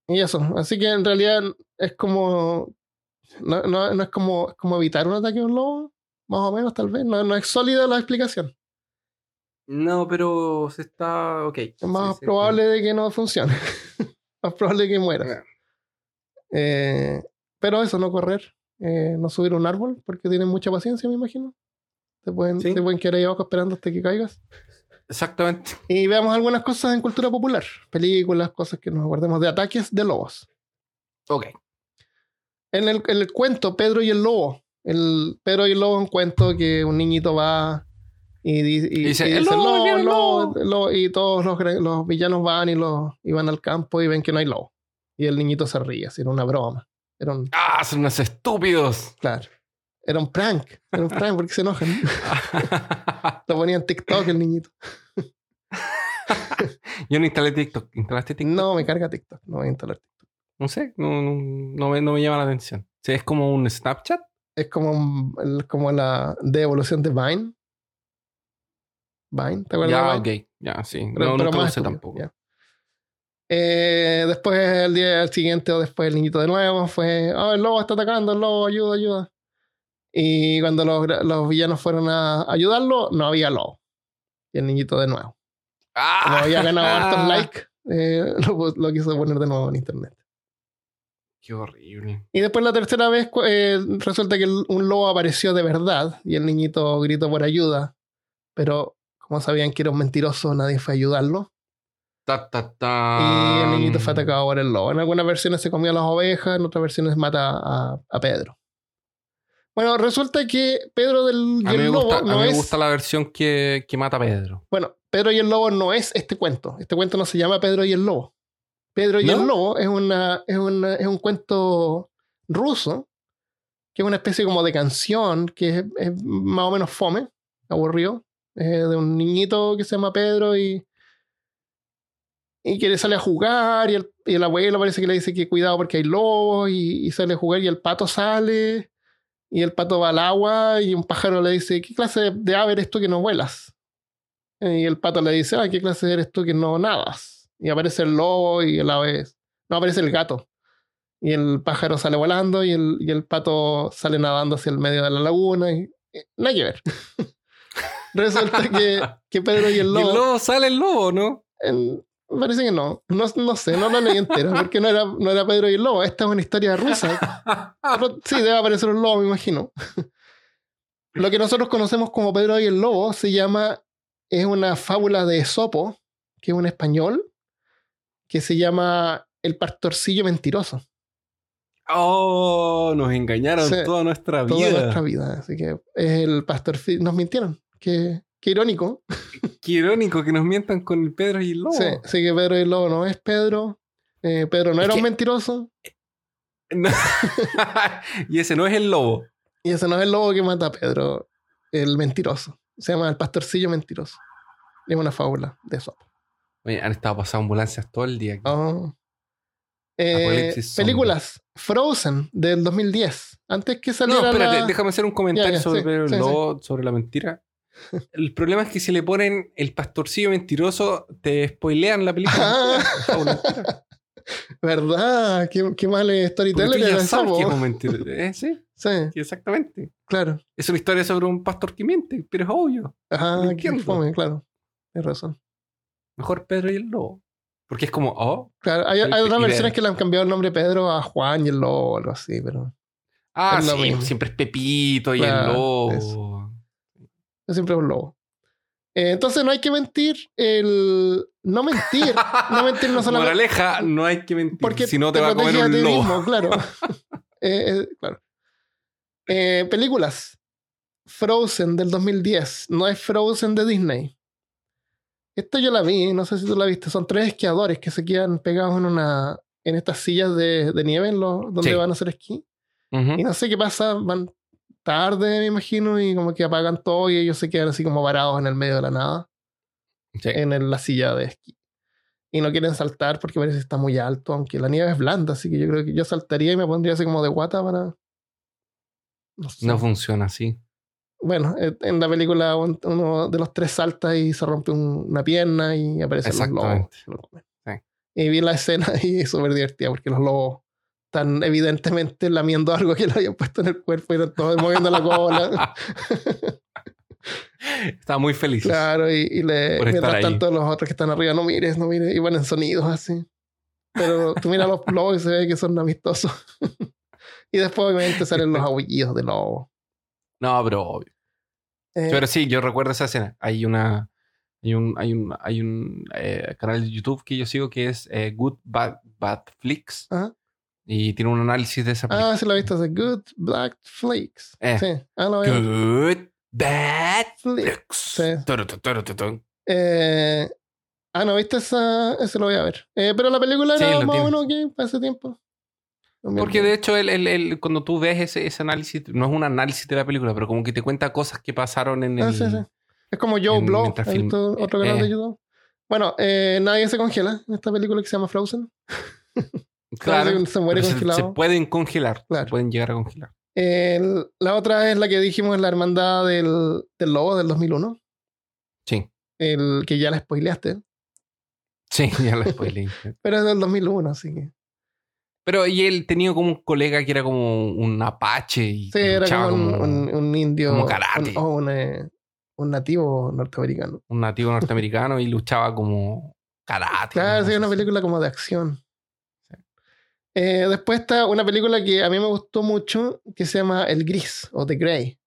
Y eso. Así que en realidad es como. No, no- no es como, como evitar un ataque de un lobo. Más o menos, tal vez. No, no es sólida la explicación. No, pero se está. Ok. Es más probable de que no funcione. más probable de que muera. Eh, pero eso, no correr. eh, no subir un árbol, porque tienen mucha paciencia, me imagino. Te pueden, Sí. te pueden quedar ahí abajo esperando hasta que caigas. Exactamente. Y veamos algunas cosas en cultura popular. Películas, cosas que nos acordemos de ataques de lobos. Ok. En el, en el cuento Pedro y el Lobo. El Pedro y el Lobo es un cuento que un niñito va y, di- y- dice, y "El lobo, el lobo, y todos los villanos van y, los, y van al campo y ven que no hay lobo. Y el niñito se ríe, así, era una broma. Era un, ¡Ah! Son unos estúpidos. claro, era un prank. Era un prank porque se enojan. Lo ponía en TikTok el niñito. Yo no instalé TikTok. ¿Instalaste TikTok? No, me carga TikTok. No voy a instalar TikTok. No sé. No, no, no me, no me llama la atención. O sea, es como un Snapchat. Es como, como la de evolución de Vine. Vine, ¿te acuerdas? Ya, de Vine? ok. Ya, sí. Pero- no, pero nunca lo sé tampoco. ya. Eh, después, el día siguiente o después, el niñito de nuevo fue: Oh, el lobo está atacando, el lobo, ayuda, ayuda. Y cuando los, los villanos fueron a ayudarlo, no había lobo. Y el niñito de nuevo. ¡Ah! Como había ganado hartos likes, eh, lo, lo quiso poner de nuevo en internet. Qué horrible. Y después, la tercera vez, eh, resulta que el- un lobo apareció de verdad y el niñito gritó por ayuda. Pero como sabían que era un mentiroso, nadie fue a ayudarlo. Ta, ta, ta. Y el niñito fue atacado por el lobo. En algunas versiones se comió a las ovejas, en otras versiones mata a, a Pedro. Bueno, resulta que Pedro del, y el lobo gusta, a no mí me gusta la versión que, que mata a Pedro. Bueno, Pedro y el lobo no es este cuento. Este cuento no se llama Pedro y el lobo. Pedro y ¿No? el lobo es, una, es, una- es un cuento ruso, que es una especie como de canción, que es, es más o menos fome, aburrido, eh, de un niñito que se llama Pedro y, y que le sale a jugar y el, y el abuelo parece que le dice que cuidado porque hay lobos y, y sale a jugar y el pato sale y el pato va al agua y un pájaro le dice, ¿qué clase de, ave eres tú que no vuelas? Y el pato le dice, ah, ¿qué clase eres tú que no nadas? Y aparece el lobo y el ave... No, aparece el gato. Y el pájaro sale volando y el, y el pato sale nadando hacia el medio de la laguna. Y, y- nada que ver. Resulta que, que Pedro y el Y el lobo... lobo sale el lobo, ¿no? Parece que no. no. No sé, no lo leí entero. Porque no era, no era Pedro y el lobo. Esta es una historia rusa. Pero sí, debe aparecer un lobo, me imagino. Lo que nosotros conocemos como Pedro y el Lobo se llama, es una fábula de Esopo, que es un español, que se llama El pastorcillo mentiroso. Oh, nos engañaron Sí, toda nuestra vida. Toda nuestra vida. Así que es el pastorcillo. Nos mintieron. Qué, qué irónico. Qué irónico que nos mientan con el Pedro y el lobo. Sí, sí que Pedro y el Lobo no es Pedro. Eh, Pedro no Es era que- un mentiroso. No. y ese no es el lobo. Y ese no es el lobo que mata a Pedro, el mentiroso. Se llama el pastorcillo mentiroso. Es una fábula de Esopo. Oye, han estado pasando ambulancias todo el día. aquí. Oh. Eh, películas Frozen del 2010. Antes que No, saliera espérate, la- déjame hacer un comentario Ya, ya, sobre sí, Pedro y el sí, sí. lobo, sobre la mentira. El problema es que si le ponen el pastorcillo mentiroso, te spoilean la película. Ah. ¿Verdad? Qué, qué mal storyteller sabes que es un. Eh, sí, Sí, sí, exactamente. claro. Es una historia sobre un pastor que miente, pero es obvio. Ajá, qué fome, claro. Tienes razón. Mejor Pedro y el lobo. Porque es como, oh. Claro, hay, otras versiones ver. que le han cambiado el nombre Pedro a Juan y el lobo o algo así, pero Ah, sí, mismo. siempre es Pepito y Claro, el lobo. eso. Yo siempre un lobo. Eh, entonces no hay que mentir. El... No mentir. No mentir no solamente. Moraleja, no hay que mentir. Porque si no te, va a comer un lobo. mismo, claro. eh, eh, claro. Eh, películas. Frozen del 2010. No es Frozen de Disney. Esta yo la vi, no sé si tú la viste. Son tres esquiadores que se quedan pegados en una en estas sillas de, de nieve en lo- donde Sí. van a hacer esquí. Ujú. Y no sé qué pasa, van tarde, me imagino, y como que apagan todo y ellos se quedan así como varados en el medio de la nada, Sí. en el- la silla de esquí. Y no quieren saltar porque parece que está muy alto, aunque la nieve es blanda, así que yo creo que yo saltaría y me pondría así como de guata para... No sé. No funciona así. Bueno, eh, en la película un- uno de los tres salta y se rompe un- una pierna y aparecen los lobos. Sí. Y vi la escena y es súper divertida porque los lobos están evidentemente lamiendo algo que le habían puesto en el cuerpo y están todos moviendo la cola. Está muy feliz. claro, y, y le, mientras tanto los otros que están arriba, no mires, no mires, y ponen sonidos así. Pero tú miras los lobos y se ve que son amistosos. y después obviamente salen los aullidos de lobos. No, pero obvio. Eh, Pero sí, yo recuerdo esa escena. Hay una. Hay un, hay un, hay un eh, canal de YouTube que yo sigo que es eh, Good Bad, Bad Flicks. Ajá. Y tiene un análisis de esa película. Ah, sí lo he visto, Good Black Flakes. Eh. Sí. Ah, veo. Good Bad. Flicks. Sí. Turu, tu, tu. Eh, ah, no, ¿viste esa? Ese lo voy a ver. Eh, pero la película Sí, era lo más o menos que para ese tiempo. Porque de hecho, el, el- el- cuando tú ves ese, ese análisis, no es un análisis de la película, pero como que te cuenta cosas que pasaron en el. Ah, sí, sí. Es como Joe Blow, mientras ¿has film- visto otro canal eh. de YouTube? Bueno, eh, nadie se congela en esta película que se llama Frozen. Claro. Se, muere se, congelado. se pueden congelar. Claro. Se pueden llegar a congelar. El- la otra es la que dijimos, la hermandad del, del lobo del 2001. Sí. El que ya la spoileaste. Sí, ya lo spoileé. Pero es del 2001, así que. Pero y él tenía como un colega que era como un apache y Sí, era como un, como un- un indio. como karate. un- o un, eh, un nativo norteamericano. un nativo norteamericano y luchaba como karate. Claro, sí, una película como de acción. Eh, después está una película que a mí me gustó mucho, que se llama El Gris, o The Grey,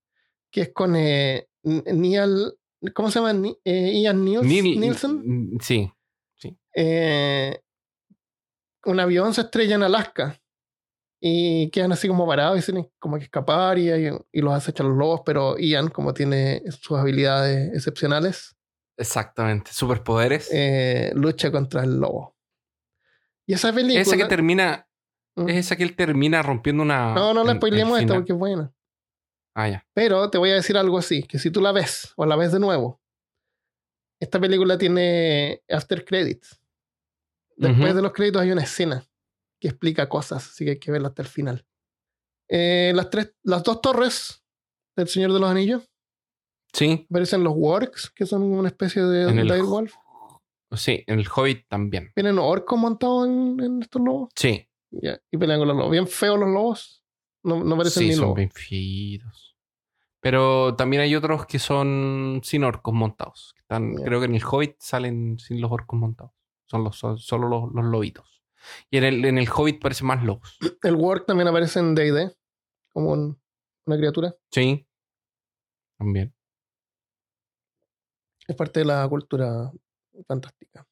que es con eh, Neil, ¿cómo se llama? Ni- eh, Ian Niels- Neil- Nielsen. Sí. Eh, un avión se estrella en Alaska y quedan así como parados y tienen como que escapar y, y los acechan los lobos, pero Ian, como tiene sus habilidades excepcionales, Exactamente. Superpoderes. lucha contra el lobo. Y esa película... esa que termina. Mm. Es esa que él termina rompiendo una. No, no la spoilemos final. porque es buena. Ah, ya. Pero te voy a decir algo así, que si tú la ves o la ves de nuevo, esta película tiene after credits. Después de los créditos hay una escena que explica cosas, así que hay que verla hasta el final. Eh, las, tres, las dos torres del Señor de los Anillos Sí. aparecen los orcs, que son una especie de En el direwolf. Sí, en el Hobbit también. Vienen orcos montados en, en estos lobos. Sí. Y pelean con los lobos. Bien feos los lobos. No, no parecen sí, ni son lobos. bien feitos. Pero también hay otros que son sin orcos montados. que Están. Creo que en el Hobbit salen sin los orcos montados. Son, los, son solo los, los lobitos. Y en el, en el Hobbit parecen más lobos. El Warg también aparece en D&D, como un- una criatura. Sí. También. Es parte de la cultura fantástica.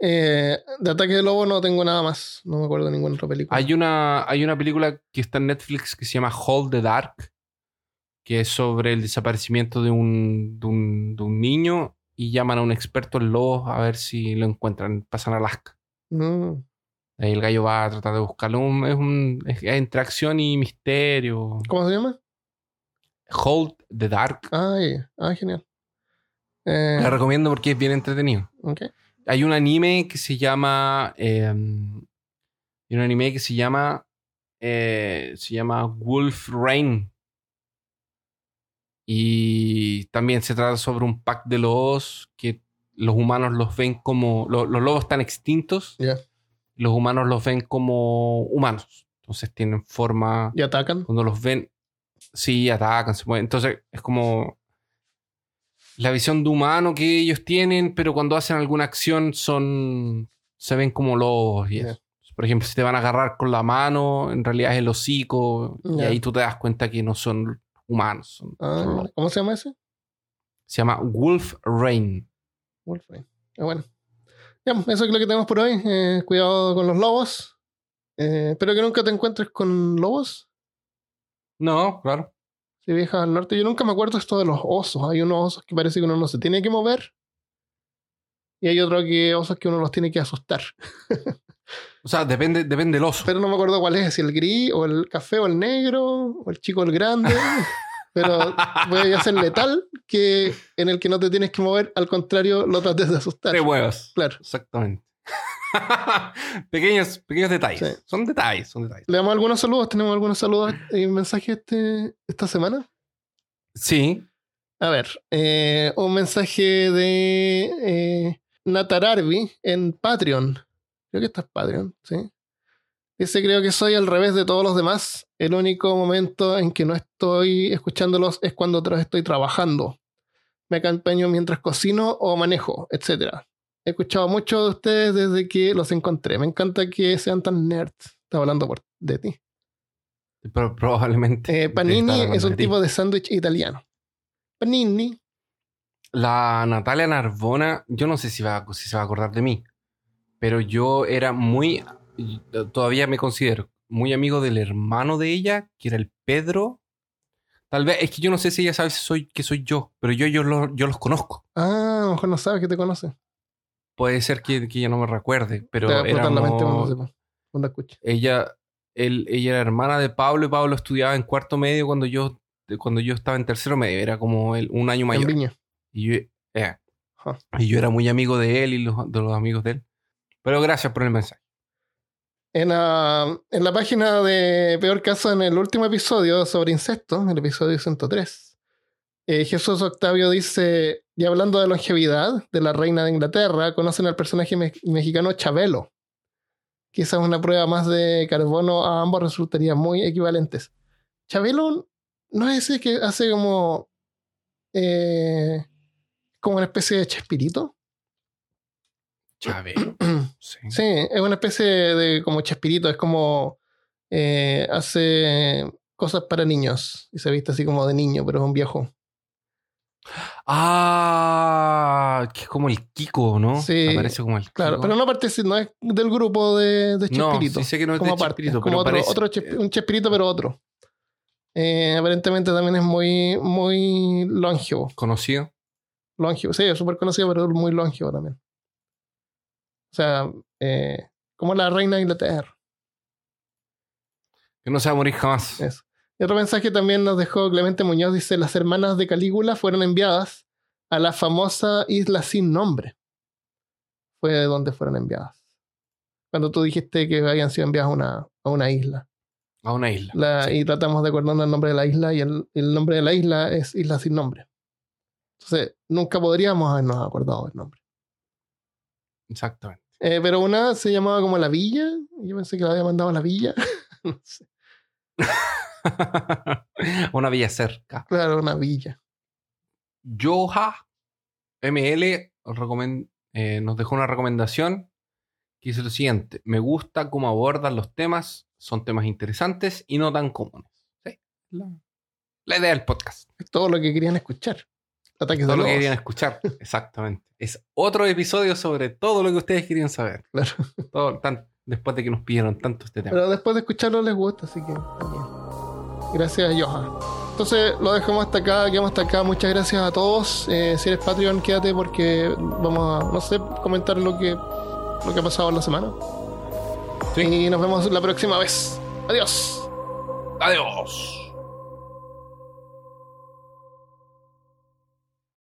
Eh, de Ataque de Lobo no tengo nada más. No me acuerdo de ninguna otra película. Hay una, hay una película que está en Netflix que se llama Hold the Dark, que es sobre el desaparecimiento de un, de un, de un niño y llaman a un experto en lobos a ver si lo encuentran. Pasan a Alaska. Mm, Ahí el gallo va a tratar de buscarlo. Un- es, un, es entre acción y misterio. ¿Cómo se llama? Hold the Dark. Ah, ya. ah genial. Eh, La recomiendo porque es bien entretenido. ok. Hay un anime que se llama. eh, hay un anime que se llama. eh, se llama Wolf Rain. Y también se trata sobre un pack de lobos que los humanos los ven como. lo- los lobos están extintos. Los humanos los ven como humanos. Entonces tienen forma. Y atacan. Cuando los ven, sí, atacan, se mueven. Entonces es como la visión de humano que ellos tienen, pero cuando hacen alguna acción son se ven como lobos. Y eso. Por ejemplo, si te van a agarrar con la mano, en realidad es el hocico, y ahí tú te das cuenta que no son humanos. son- Ah, son. ¿Cómo se llama ese? Se llama Wolf Rain. Wolfram. Ah, bueno. Ya, eso es lo que tenemos por hoy. Eh, cuidado con los lobos. Eh, espero que nunca te encuentres con lobos. No, claro. Si viajas al norte, yo nunca me acuerdo esto de los osos. Hay unos osos que parece que uno no se tiene que mover. Y hay otros que osos que uno los tiene que asustar. O sea, depende, depende del oso. Pero no me acuerdo cuál es, si el gris, o el café, o el negro, o el chico, o el grande. Pero puede ser letal que en el que no te tienes que mover, al contrario, lo trates de asustar. Tres huevos. Claro. Exactamente. pequeños, pequeños detalles. Sí. Son detalles, son detalles. Le damos algunos saludos. ¿Tenemos algunos saludos y mensajes este, esta semana? Sí. A ver, eh, un mensaje de eh, Natararbi en Patreon. Creo que esto es Patreon, ¿sí? Dice, creo que soy al revés de todos los demás. El único momento en que no estoy escuchándolos es cuando estoy trabajando. Me acompaño mientras cocino o manejo, etc. He escuchado mucho de ustedes desde que los encontré. Me encanta que sean tan nerds. Estaba hablando por, de ti. Pero probablemente. Eh, panini es un de tipo de sándwich italiano. Panini. La Natalia Narbona, yo no sé si, va, si se va a acordar de mí, pero yo era muy, todavía me considero muy amigo del hermano de ella, que era el Pedro. Tal vez, es que yo no sé si ella sabe si soy, que soy yo, pero yo, yo, lo- yo los conozco. Ah, a lo mejor no sabes que te conoce. Puede ser que, que ella no me recuerde, pero éramos- escuche. ella, él, ella era hermana de Pablo y Pablo estudiaba en cuarto medio cuando yo, cuando yo estaba en tercero medio, era como él, un año En mayor. Viña. Y yo, eh, y yo era muy amigo de él y los, de los amigos de él. Pero gracias por el mensaje. En la, en la página de Peor Caso, en el último episodio sobre incesto, el episodio 103, eh, Jesús Octavio dice, y hablando de longevidad de la reina de Inglaterra, conocen al personaje me- mexicano Chabelo. Quizás una prueba más de carbono a ambos resultaría muy equivalentes. Chabelo no es ese que hace como... eh, como una especie de chespirito. Chabelo. Sí. Sí, es una especie de como Chespirito, es como eh, hace cosas para niños y se viste así como de niño, pero es un viejo. Ah, que es como el Kiko, ¿no? Sí, Aparece como el Claro, Kiko. pero no participa, no es del grupo de, de No, Chespirito. sí sé que no es como de aparte, Chespirito, como pero otro, Chesp- un Chespirito, pero otro. Eh, aparentemente también es muy, muy longevo. conocido. Longevo, sí, es súper conocido, pero muy longevo también. O sea, eh, como la reina de Inglaterra. Que no se va a morir jamás. Eso. Y otro mensaje también nos dejó Clemente Muñoz, dice, las hermanas de Calígula fueron enviadas a la famosa isla sin nombre. Fue de donde fueron enviadas. Cuando tú dijiste que habían sido enviadas a una, a una isla. A una isla. La- Sí. Y tratamos de acordarnos el nombre de la isla y el, el nombre de la isla es Isla sin nombre. Entonces, nunca podríamos habernos acordado del nombre. Exactamente. Eh, pero una se llamaba como La Villa. Yo pensé que la había mandado a La Villa. no sé. una villa cerca. Claro, una villa. Yoha ML eh, nos dejó una recomendación que dice lo siguiente: Me gusta cómo abordan los temas, son temas interesantes y no tan comunes. Sí, la, la idea del podcast. Es todo lo que querían escuchar. Ataques Todo de lo que querían escuchar. Exactamente. Es otro episodio sobre todo lo que ustedes querían saber. Claro. Todo, tan- después de que nos pidieron tanto este tema. Pero después de escucharlo les gusta, así que. Gracias, Johan. Entonces lo dejamos hasta acá, quedamos hasta acá. Muchas gracias a todos. Eh, si eres Patreon, quédate porque vamos a, no sé, comentar lo que, lo que ha pasado en la semana. Sí. Y nos vemos la próxima vez. Adiós. Adiós.